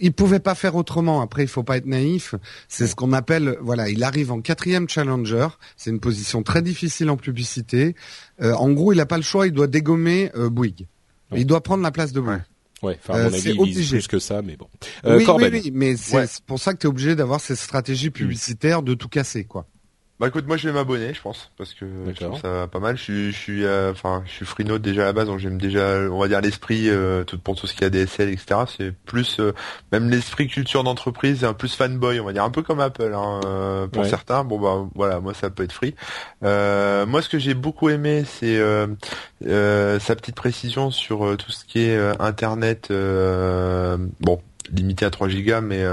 il, pouvait pas faire autrement. Après, il faut pas être naïf. C'est ce qu'on appelle, voilà, il arrive en quatrième challenger. C'est une position très difficile en publicité. Euh, en gros, il a pas le choix. Il doit dégommer euh, Bouygues. Il doit prendre la place de Bouygues. Ouais, enfin, à mon avis, il plus que ça, mais bon. oui, oui, oui, mais c'est pour ça que tu es obligé d'avoir cette stratégie publicitaire de tout casser, quoi. Bah écoute, moi je vais m'abonner, je pense, parce que je trouve ça pas mal. Je suis, je suis, euh, enfin, je suis freenote déjà à la base, donc j'aime déjà, on va dire l'esprit, euh, tout pour tout ce qui a DSL, etc. C'est plus, euh, même l'esprit culture d'entreprise, un plus fanboy, on va dire, un peu comme Apple, hein, pour certains. Bon bah voilà, moi ça peut être free. moi, ce que j'ai beaucoup aimé, c'est sa petite précision sur tout ce qui est Internet. bon, limité à 3 gigas, mais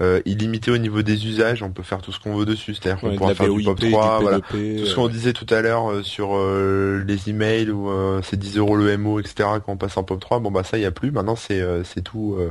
euh, illimité au niveau des usages. On peut faire tout ce qu'on veut dessus, c'est-à-dire qu'on Ouais, pourra faire du POP 3, du voilà. P2P, Tout ce euh, qu'on disait tout à l'heure euh, sur euh, les emails ou euh, c'est 10 euros le MO, etc. Quand on passe en POP 3, bon bah ça y a plus. Maintenant c'est euh, c'est tout euh,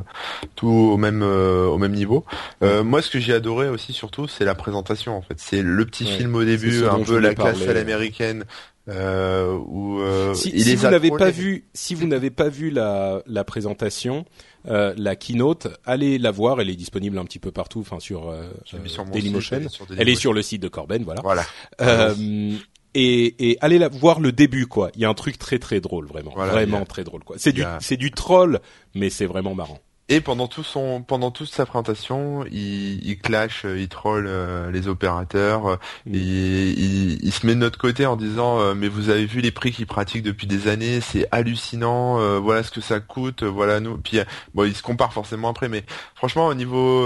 tout au même euh, au même niveau. Euh, moi ce que j'ai adoré aussi surtout c'est la présentation en fait. C'est le petit Ouais, film au début, un peu la classe parler. à l'américaine. Euh, où euh, si, si vous n'avez pas vu, si vous n'avez pas vu la, la présentation, euh, la keynote, allez la voir. Elle est disponible un petit peu partout, enfin sur, euh, sur mon Dailymotion. site, elle est sur Elle est Dailymotion. sur le site de Corben, voilà. Voilà. Euh, et, et allez la voir le début, quoi. Il y a un truc très très drôle, vraiment, Voilà, vraiment a- très drôle, quoi. C'est du, a- c'est du troll, mais c'est vraiment marrant. Et pendant tout son, pendant toute sa présentation, il, il clash, euh, il troll euh, les opérateurs, euh, Mm. il, il se met de notre côté en disant euh, mais vous avez vu les prix qu'ils pratiquent depuis des années, c'est hallucinant, euh, voilà ce que ça coûte, voilà nous. Puis bon, il se compare forcément après, mais franchement au niveau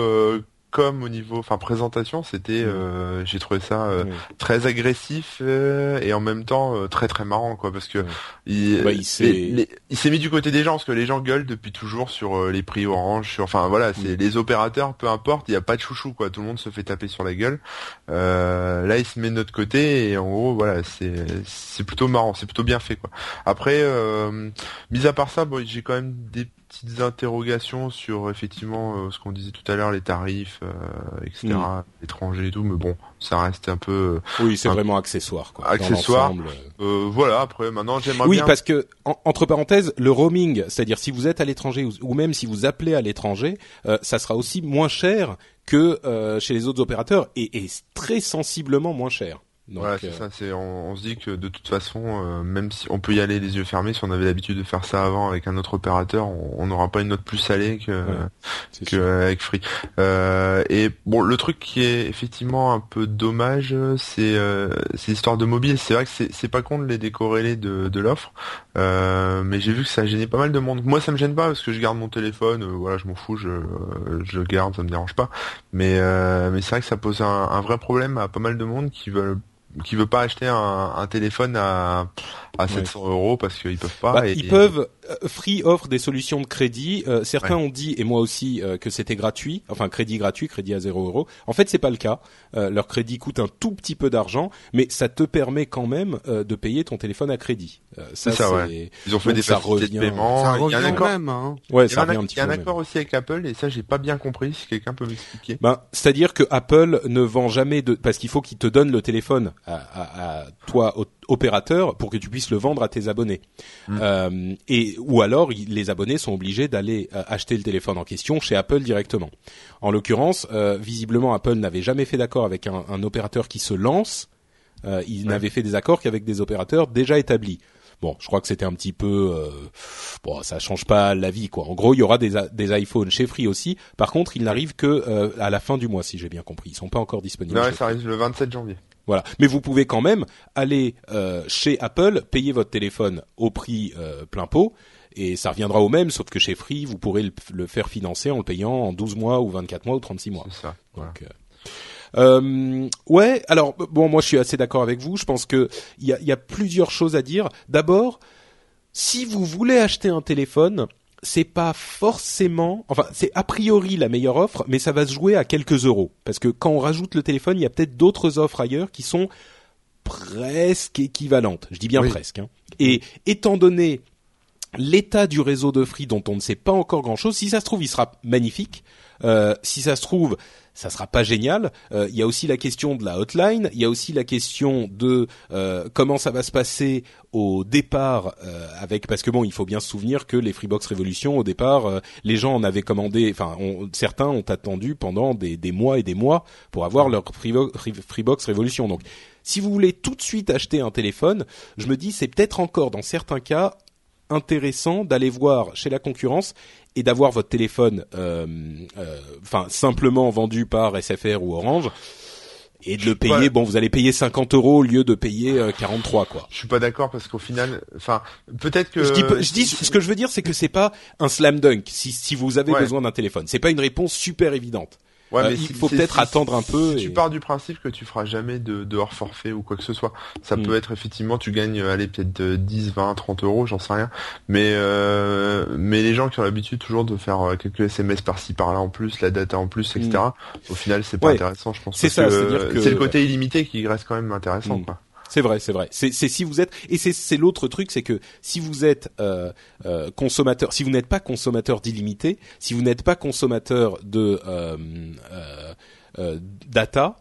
comme au niveau, enfin présentation, c'était, Mm. euh, j'ai trouvé ça euh, Ouais. très agressif euh, et en même temps euh, très très marrant quoi, parce que Ouais. il, Bah, il s'est- mis du côté des gens parce que les gens gueulent depuis toujours sur euh, les prix Orange, sur enfin voilà, c'est Mm. les opérateurs, peu importe, il n'y a pas de chouchou quoi, tout le monde se fait taper sur la gueule. Euh, là, il se met de notre côté et en gros voilà, c'est c'est plutôt marrant, c'est plutôt bien fait quoi. Après, euh, mis à part ça, bon, j'ai quand même des petites interrogations sur effectivement euh, ce qu'on disait tout à l'heure, les tarifs, euh, etc., Mm. l'étranger et tout, mais bon, ça reste un peu Oui, c'est Un- vraiment accessoire, quoi. dans accessoire. euh, voilà. Après, maintenant, j'aimerais Oui, bien. parce que en- entre parenthèses, le roaming, c'est-à-dire si vous êtes à l'étranger ou, ou même si vous appelez à l'étranger, euh, ça sera aussi moins cher que euh, chez les autres opérateurs et, et très sensiblement moins cher. Donc, voilà, c'est euh, ça. C'est on, on se dit que de toute façon, euh, même si on peut y aller les yeux fermés, si on avait l'habitude de faire ça avant avec un autre opérateur, on n'aura pas une note plus salée que Ouais, c'est que avec Free. Euh, et bon, le truc qui est effectivement un peu dommage, c'est euh, c'est l'histoire de mobile. C'est vrai que c'est c'est pas con de les décorréler de de l'offre, euh, mais j'ai vu que ça a gêné pas mal de monde. Moi, ça me gêne pas parce que je garde mon téléphone. euh, voilà, je m'en fous, je je le garde, ça me dérange pas. Mais euh, mais c'est vrai que ça pose un, un vrai problème à pas mal de monde qui veulent qui veut pas acheter un, un téléphone à à 700 euros parce qu'ils peuvent pas. Bah, et- ils peuvent. Euh, Free offre des solutions de crédit. Euh, certains ont dit et moi aussi euh, que c'était gratuit, enfin crédit gratuit, crédit à 0 euros. En fait, c'est pas le cas. Euh, leur crédit coûte un tout petit peu d'argent, mais ça te permet quand même euh, de payer ton téléphone à crédit. Euh, ça, C'est ça, ouais. Ils ont fait Donc des ça facilités de revient- paiement. Ça Il y a revient accord, même. Hein. ouais, Il y ça a un, revient un petit il y a un peu. accord aussi avec Apple et ça j'ai pas bien compris si quelqu'un peut m'expliquer. Ben, c'est-à-dire que Apple ne vend jamais de parce qu'il faut qu'il te donne le téléphone à, à, à toi au- opérateur pour que tu puisses le vendre à tes abonnés. Mm. Euh, et ou alors les abonnés sont obligés d'aller euh, acheter le téléphone en question chez Apple directement. En l'occurrence, euh, visiblement Apple n'avait jamais fait d'accord avec un, un opérateur qui se lance. Euh, il n'avait fait des accords qu'avec des opérateurs déjà établis. Bon, je crois que c'était un petit peu euh, bon, ça change pas la vie quoi. En gros, il y aura des des iPhones chez Free aussi. Par contre, ils n'arrivent que euh, à la fin du mois si j'ai bien compris. Ils sont pas encore disponibles. Non, ça arrive le 27 janvier. Voilà. Mais vous pouvez quand même aller euh, chez Apple, payer votre téléphone au prix euh, plein pot, et ça reviendra au même, sauf que chez Free, vous pourrez le, le faire financer en le payant en 12 mois ou 24 mois ou 36 mois. C'est ça. Voilà. Donc, euh, euh, ouais, alors bon, moi je suis assez d'accord avec vous. Je pense que il y a, il y a plusieurs choses à dire. D'abord, si vous voulez acheter un téléphone, c'est pas forcément, enfin c'est a priori la meilleure offre, mais ça va se jouer à quelques euros parce que quand on rajoute le téléphone, il y a peut-être d'autres offres ailleurs qui sont presque équivalentes. Je dis bien Oui. presque. hein. Et étant donné l'état du réseau de Free dont on ne sait pas encore grand-chose, si ça se trouve, il sera magnifique. Euh, si ça se trouve, ça sera pas génial. Euh, Il y a aussi la question de la hotline. Il y a aussi la question de euh, comment ça va se passer au départ euh, avec parce que bon, il faut bien se souvenir que les Freebox Révolution au départ, euh, les gens en avaient commandé. Enfin, on- certains ont attendu pendant des, des mois et des mois pour avoir leur Freebo- Free- Freebox Révolution. Donc, si vous voulez tout de suite acheter un téléphone, je me dis c'est peut-être encore dans certains cas intéressant d'aller voir chez la concurrence et d'avoir votre téléphone, euh, euh, enfin simplement vendu par SFR ou Orange et de le payer. Bon, vous allez payer 50 euros au lieu de payer euh, 43 quoi. Je suis pas d'accord parce qu'au final, enfin, peut-être que. je dis, pas- je dis, ce que je veux dire, c'est que c'est pas un slam dunk. Si, si vous avez Ouais. besoin d'un téléphone, c'est pas une réponse super évidente. Ouais, mais il faut peut-être attendre un peu. Si tu pars du principe que tu feras jamais de, de hors forfait ou quoi que ce soit, ça mm. peut être effectivement, tu gagnes, allez, peut-être 10, 20, 30 euros, j'en sais rien. Mais mais les gens qui ont l'habitude toujours de faire quelques SMS par-ci par-là en plus, la data en plus, etc. Mm. Au final, c'est pas intéressant, je pense. C'est ça, c'est le côté illimité qui reste quand même intéressant, mm. quoi. C'est vrai, c'est vrai. C'est si vous êtes et c'est l'autre truc, c'est que si vous êtes euh, euh, consommateur, si vous n'êtes pas consommateur d'illimité, si vous n'êtes pas consommateur de euh, data,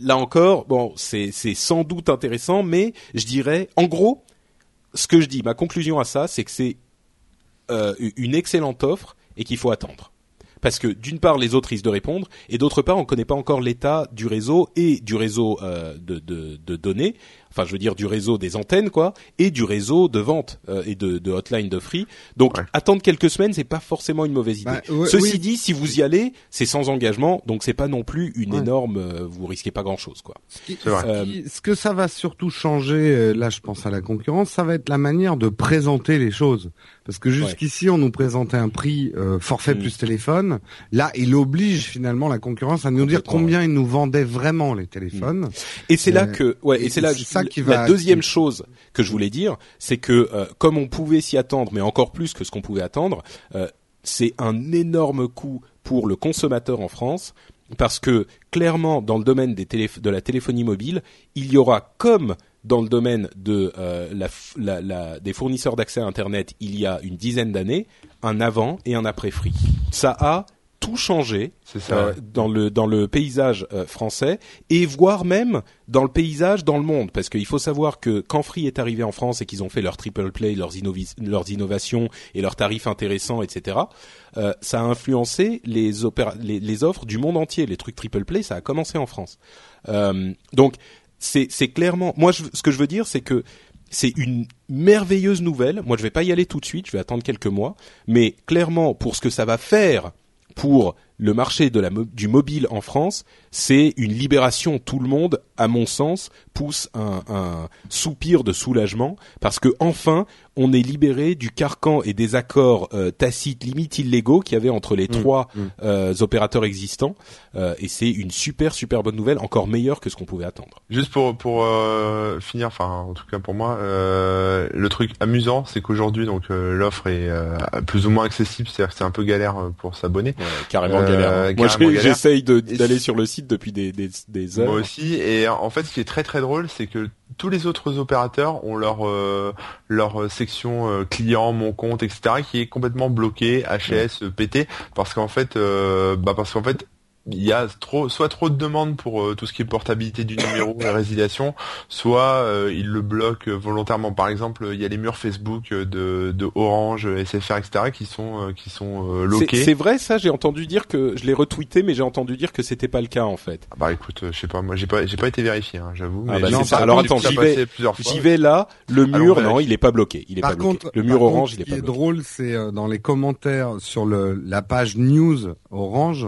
là encore, bon, c'est sans doute intéressant, mais je dirais, en gros, ce que je dis, ma conclusion à ça, c'est que c'est une excellente offre et qu'il faut attendre parce que d'une part les autres risquent de répondre et d'autre part on ne connaît pas encore l'état du réseau et du réseau euh, de, données enfin je veux dire du réseau des antennes quoi, et du réseau de vente euh, et de, de, hotline de free. Donc attendre quelques semaines, c'est pas forcément une mauvaise idée. Bah, Ceci dit, si vous y allez, c'est sans engagement, donc c'est pas non plus une énorme, euh, vous risquez pas grand chose quoi. Euh, ce que ça va surtout changer, là je pense à la concurrence, ça va être la manière de présenter les choses. Parce que jusqu'ici, on nous présentait un prix forfait mm. plus téléphone. Là, il oblige finalement la concurrence à nous dire combien ils nous vendaient vraiment les téléphones. Mm. Et c'est là que, ouais, et c'est là, la deuxième chose que je voulais dire, c'est que euh, comme on pouvait s'y attendre, mais encore plus que ce qu'on pouvait attendre, euh, c'est un énorme coût pour le consommateur en France parce que clairement dans le domaine des de la téléphonie mobile, il y aura comme dans le domaine de euh, la, la, des fournisseurs d'accès à Internet il y a une dizaine d'années, un avant et un après Free. Ça a tout changé euh, dans le dans le paysage euh, français et voire même dans le paysage dans le monde parce qu'il faut savoir que quand Free est arrivé en France et qu'ils ont fait leur triple play, leurs, leurs innovations et leurs tarifs intéressants, etc. Euh, ça a influencé les, les, les offres du monde entier. Les trucs triple play, ça a commencé en France. donc c'est c'est clairement moi ce que je veux dire c'est que c'est une merveilleuse nouvelle. Moi, je vais pas y aller tout de suite. Je vais attendre quelques mois. Mais clairement, pour ce que ça va faire pour le marché de la, du mobile en France, c'est une libération. Tout le monde, à mon sens, pousse un, un, soupir de soulagement parce que enfin, on est libéré du carcan et des accords euh, tacites, limite illégaux, qu'il y avait entre les mmh, trois mmh. Euh, opérateurs existants. Euh, et c'est une super super bonne nouvelle, encore meilleure que ce qu'on pouvait attendre. Juste pour pour euh, finir, enfin en tout cas pour moi, le truc amusant, c'est qu'aujourd'hui donc l'offre est plus ou moins accessible, c'est-à-dire que c'est un peu galère pour s'abonner. Ouais, carrément galère. Hein. Moi, j'essaye d'aller sur le site depuis des, des, des, heures. Moi aussi. Et en fait, ce qui est très très drôle, c'est que tous les autres opérateurs ont leur euh, leur section euh, client, mon compte, etc. qui est complètement bloquée, HS, PT, parce qu'en fait, euh, bah parce qu'en fait, il y a trop, soit trop de demandes pour euh, tout ce qui est portabilité du numéro et résiliation, soit euh, ils le bloquent volontairement. Par exemple, il y a les murs Facebook de, de Orange, SFR, etc. qui sont euh, qui sont loqués. C'est vrai ça, j'ai entendu dire que je l'ai retweeté, mais j'ai entendu dire que c'était pas le cas en fait. Ah bah écoute, je sais pas, moi j'ai pas j'ai pas été vérifié, hein, j'avoue. Ah bah non, Alors attends, j'y vais, j'y vais là. Le mur, non, il est pas bloqué. Il est pas bloqué. Le mur Orange, il est pas bloqué. Ce qui est drôle, c'est dans les commentaires sur le la page news Orange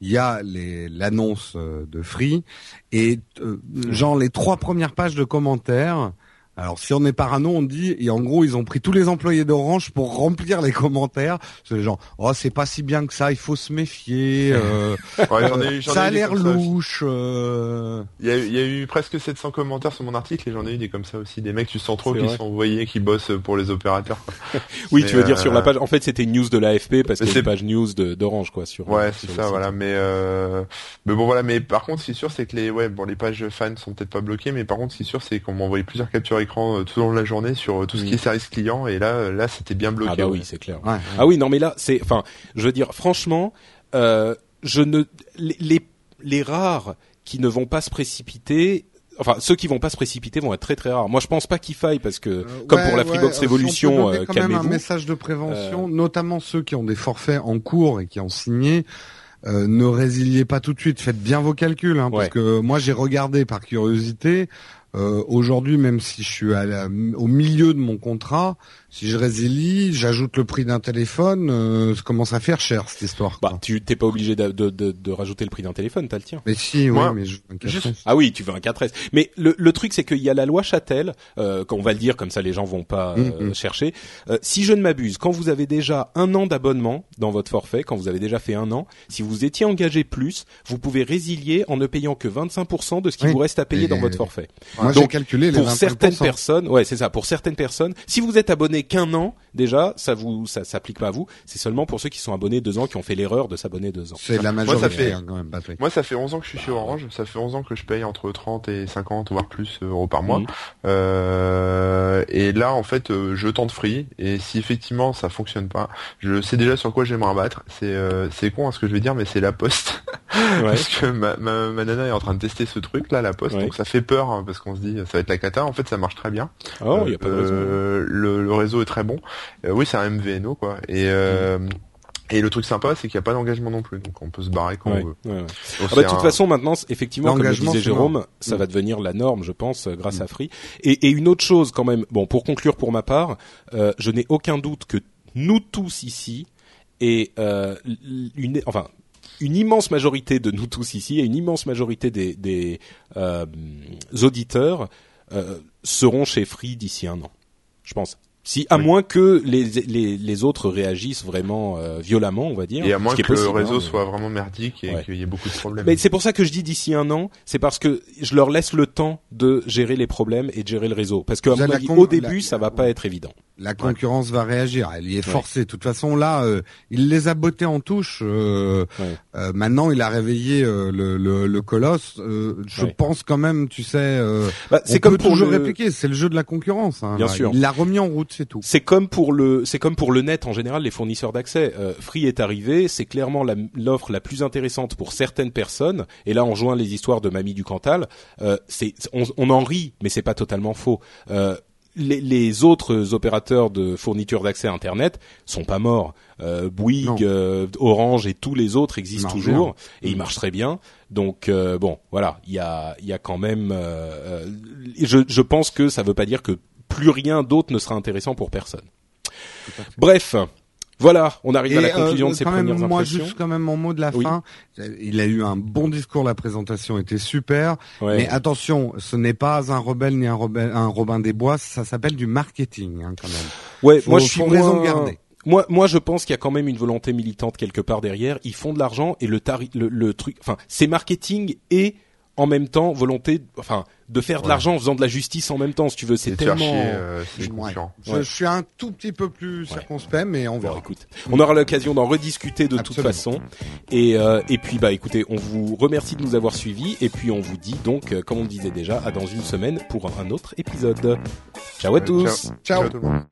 il y a l'annonce euh, de Free. Et euh, genre les trois premières pages de commentaires alors si on est parano, on dit et en gros ils ont pris tous les employés d'Orange pour remplir les commentaires. C'est genre oh c'est pas si bien que ça, il faut se méfier. Euh, ça a l'air louche. Euh... Il, y a, il, y a, eu presque 700 commentaires sur mon article et j'en ai eu des comme ça aussi, des mecs tu sens trop qui sont envoyés, qui bossent pour les opérateurs. oui, tu veux dire sur la euh, page. En fait c'était une news de l'AFP parce que c'est une page news d'Orange quoi sur. Ouais c'est ça voilà mais euh... mais bon voilà mais par contre ce qui est sûr c'est que les ouais bon les pages fans sont peut-être pas bloquées mais par contre ce qui est sûr c'est qu'on m'a envoyé plusieurs captures écran euh, tout au long de la journée sur euh, tout ce qui est service client et là euh, là c'était bien bloqué. Ah bah oui, c'est clair. Ah oui, non mais là c'est enfin, je veux dire franchement euh, je ne les les rares qui ne vont pas se précipiter enfin ceux qui vont pas se précipiter vont être très très rares. Moi je pense pas qu'il faille parce que comme pour la Freebox Révolution, euh, quand même un message de prévention, notamment ceux qui ont des forfaits en cours et qui ont signé. ne résiliez pas tout de suite, faites bien vos calculs, hein, parce que moi j'ai regardé par curiosité. Euh, Aujourd'hui, même si je suis au milieu de mon contrat, si je résilie, j'ajoute le prix d'un téléphone, euh, ça commence à faire cher cette histoire. Bah, tu t'es pas obligé de, de, de, de, rajouter le prix d'un téléphone, t'as le tien. Mais si, oui, mais je veux un juste- Ah oui, tu veux un 4S. Mais le, le truc, c'est qu'il y a la loi Châtel, euh, qu'on va le dire comme ça, les gens vont pas euh, Mhm. chercher. Euh, si je ne m'abuse, quand vous avez déjà un an d'abonnement dans votre forfait, quand vous avez déjà fait un an, si vous étiez engagé plus, vous pouvez résilier en ne payant que 25% de ce qui Oui. vous reste à payer Et- dans votre forfait. Moi, j'ai Donc, calculé les pour 25%. certaines personnes, ouais, c'est ça. Pour certaines personnes, si vous êtes abonné qu'un an, déjà, ça vous, ça s'applique pas à vous. C'est seulement pour ceux qui sont abonnés deux ans, qui ont fait l'erreur de s'abonner deux ans. C'est la Moi, majorité ça fait- hein, quand même, Patrick. Moi, ça fait 11 ans que je suis chez Orange. Ça fait 11 ans que je paye entre 30 et 50, voire plus euros par mois. Euh, et là, en fait, euh, je tente free. Et si effectivement ça fonctionne pas, je sais déjà sur quoi je vais me rabattre. C'est euh, c'est con hein, ce que je vais dire, mais c'est la poste. Ouais. parce que ma, ma, ma nana est en train de tester ce truc là, la poste. Ouais. Donc ça fait peur hein, parce qu'on se dit ça va être la cata. En fait, ça marche très bien. Oh, il y a pas de raison. Euh, le, le réseau est très bon. Euh, oui, c'est un MVNO quoi. Et euh, et le truc sympa, c'est qu'il n'y a pas d'engagement non plus, donc on peut se barrer quand Ouais, on veut. ouais, ouais. Donc, Ah bah, de toute un- façon, maintenant, effectivement, comme le disait Jérôme, ça Mm. va devenir la norme, je pense, grâce à Free. Et, et une autre chose, quand même, bon, pour conclure pour ma part, euh, je n'ai aucun doute que nous tous ici et euh, une, enfin, une immense majorité de nous tous ici et une immense majorité des, des euh, auditeurs euh, seront chez Free d'ici un an. Je pense. Si, à Oui. moins que les, les, les autres réagissent vraiment euh, violemment, on va dire. Et à ce moins qui que possible, le réseau hein, mais- soit vraiment merdique et Ouais. qu'il y ait beaucoup de problèmes. mais c'est pour ça que je dis d'ici un an, c'est parce que je leur laisse le temps de gérer les problèmes et de gérer le réseau. Parce que à mon avis, con- au début, la- ça va pas être évident. La concurrence va réagir, elle y est Ouais. forcée. De toute façon, là, euh, il les a bottés en touche. euh, Ouais. euh, maintenant, il a réveillé euh, le, le, le colosse. Euh, je Ouais. pense quand même, tu sais, euh, Bah, c'est c'est comme peut pour toujours le, répliquer. C'est le jeu de la concurrence. Hein, Bien là. sûr. Il l'a remis en route, c'est tout. c'est comme pour le, c'est comme pour le net en général, les fournisseurs d'accès. Euh, Free est arrivé, c'est clairement la- l'offre la, plus intéressante pour certaines personnes. Et là, on joint les histoires de Mamie du Cantal. Euh, c'est, on, on en rit, mais c'est pas totalement faux. Euh, les, les autres opérateurs de fourniture d'accès à Internet sont pas morts. Euh, Bouygues, euh, Orange et tous les autres existent toujours et ils marchent très bien. Donc euh, bon, voilà, il y a, il y a quand même. euh, euh, je, je pense que ça veut pas dire que plus rien d'autre ne sera intéressant pour personne. Bref, voilà, on arrive à la conclusion euh, de ces quand même, premières moi, impressions. juste quand même mon mot de la Oui. fin. Il a eu un bon discours, la présentation était super. Ouais. Mais attention, ce n'est pas un rebelle ni un, rebelle, un Robin des Bois, ça s'appelle du marketing hein, quand même. ouais, Faut- moi je suis moins- garder. Moi, moi, je pense qu'il y a quand même une volonté militante quelque part derrière. Ils font de l'argent et le, tari- le, le truc, enfin, c'est marketing et en même temps volonté, enfin, de faire de Ouais. l'argent en faisant de la justice en même temps, si tu veux. C'est tellement. chier, euh, Ouais. Je, Ouais. je suis un tout petit peu plus circonspect, mais on Bon, verra. écoute, on aura l'occasion d'en rediscuter de toute façon. Et, euh, et puis, bah, écoutez, on vous remercie de nous avoir suivis. Et puis, on vous dit donc, euh, comme on le disait déjà, à dans une semaine pour un autre épisode. Ciao à tous. ciao. Ciao. tout le monde.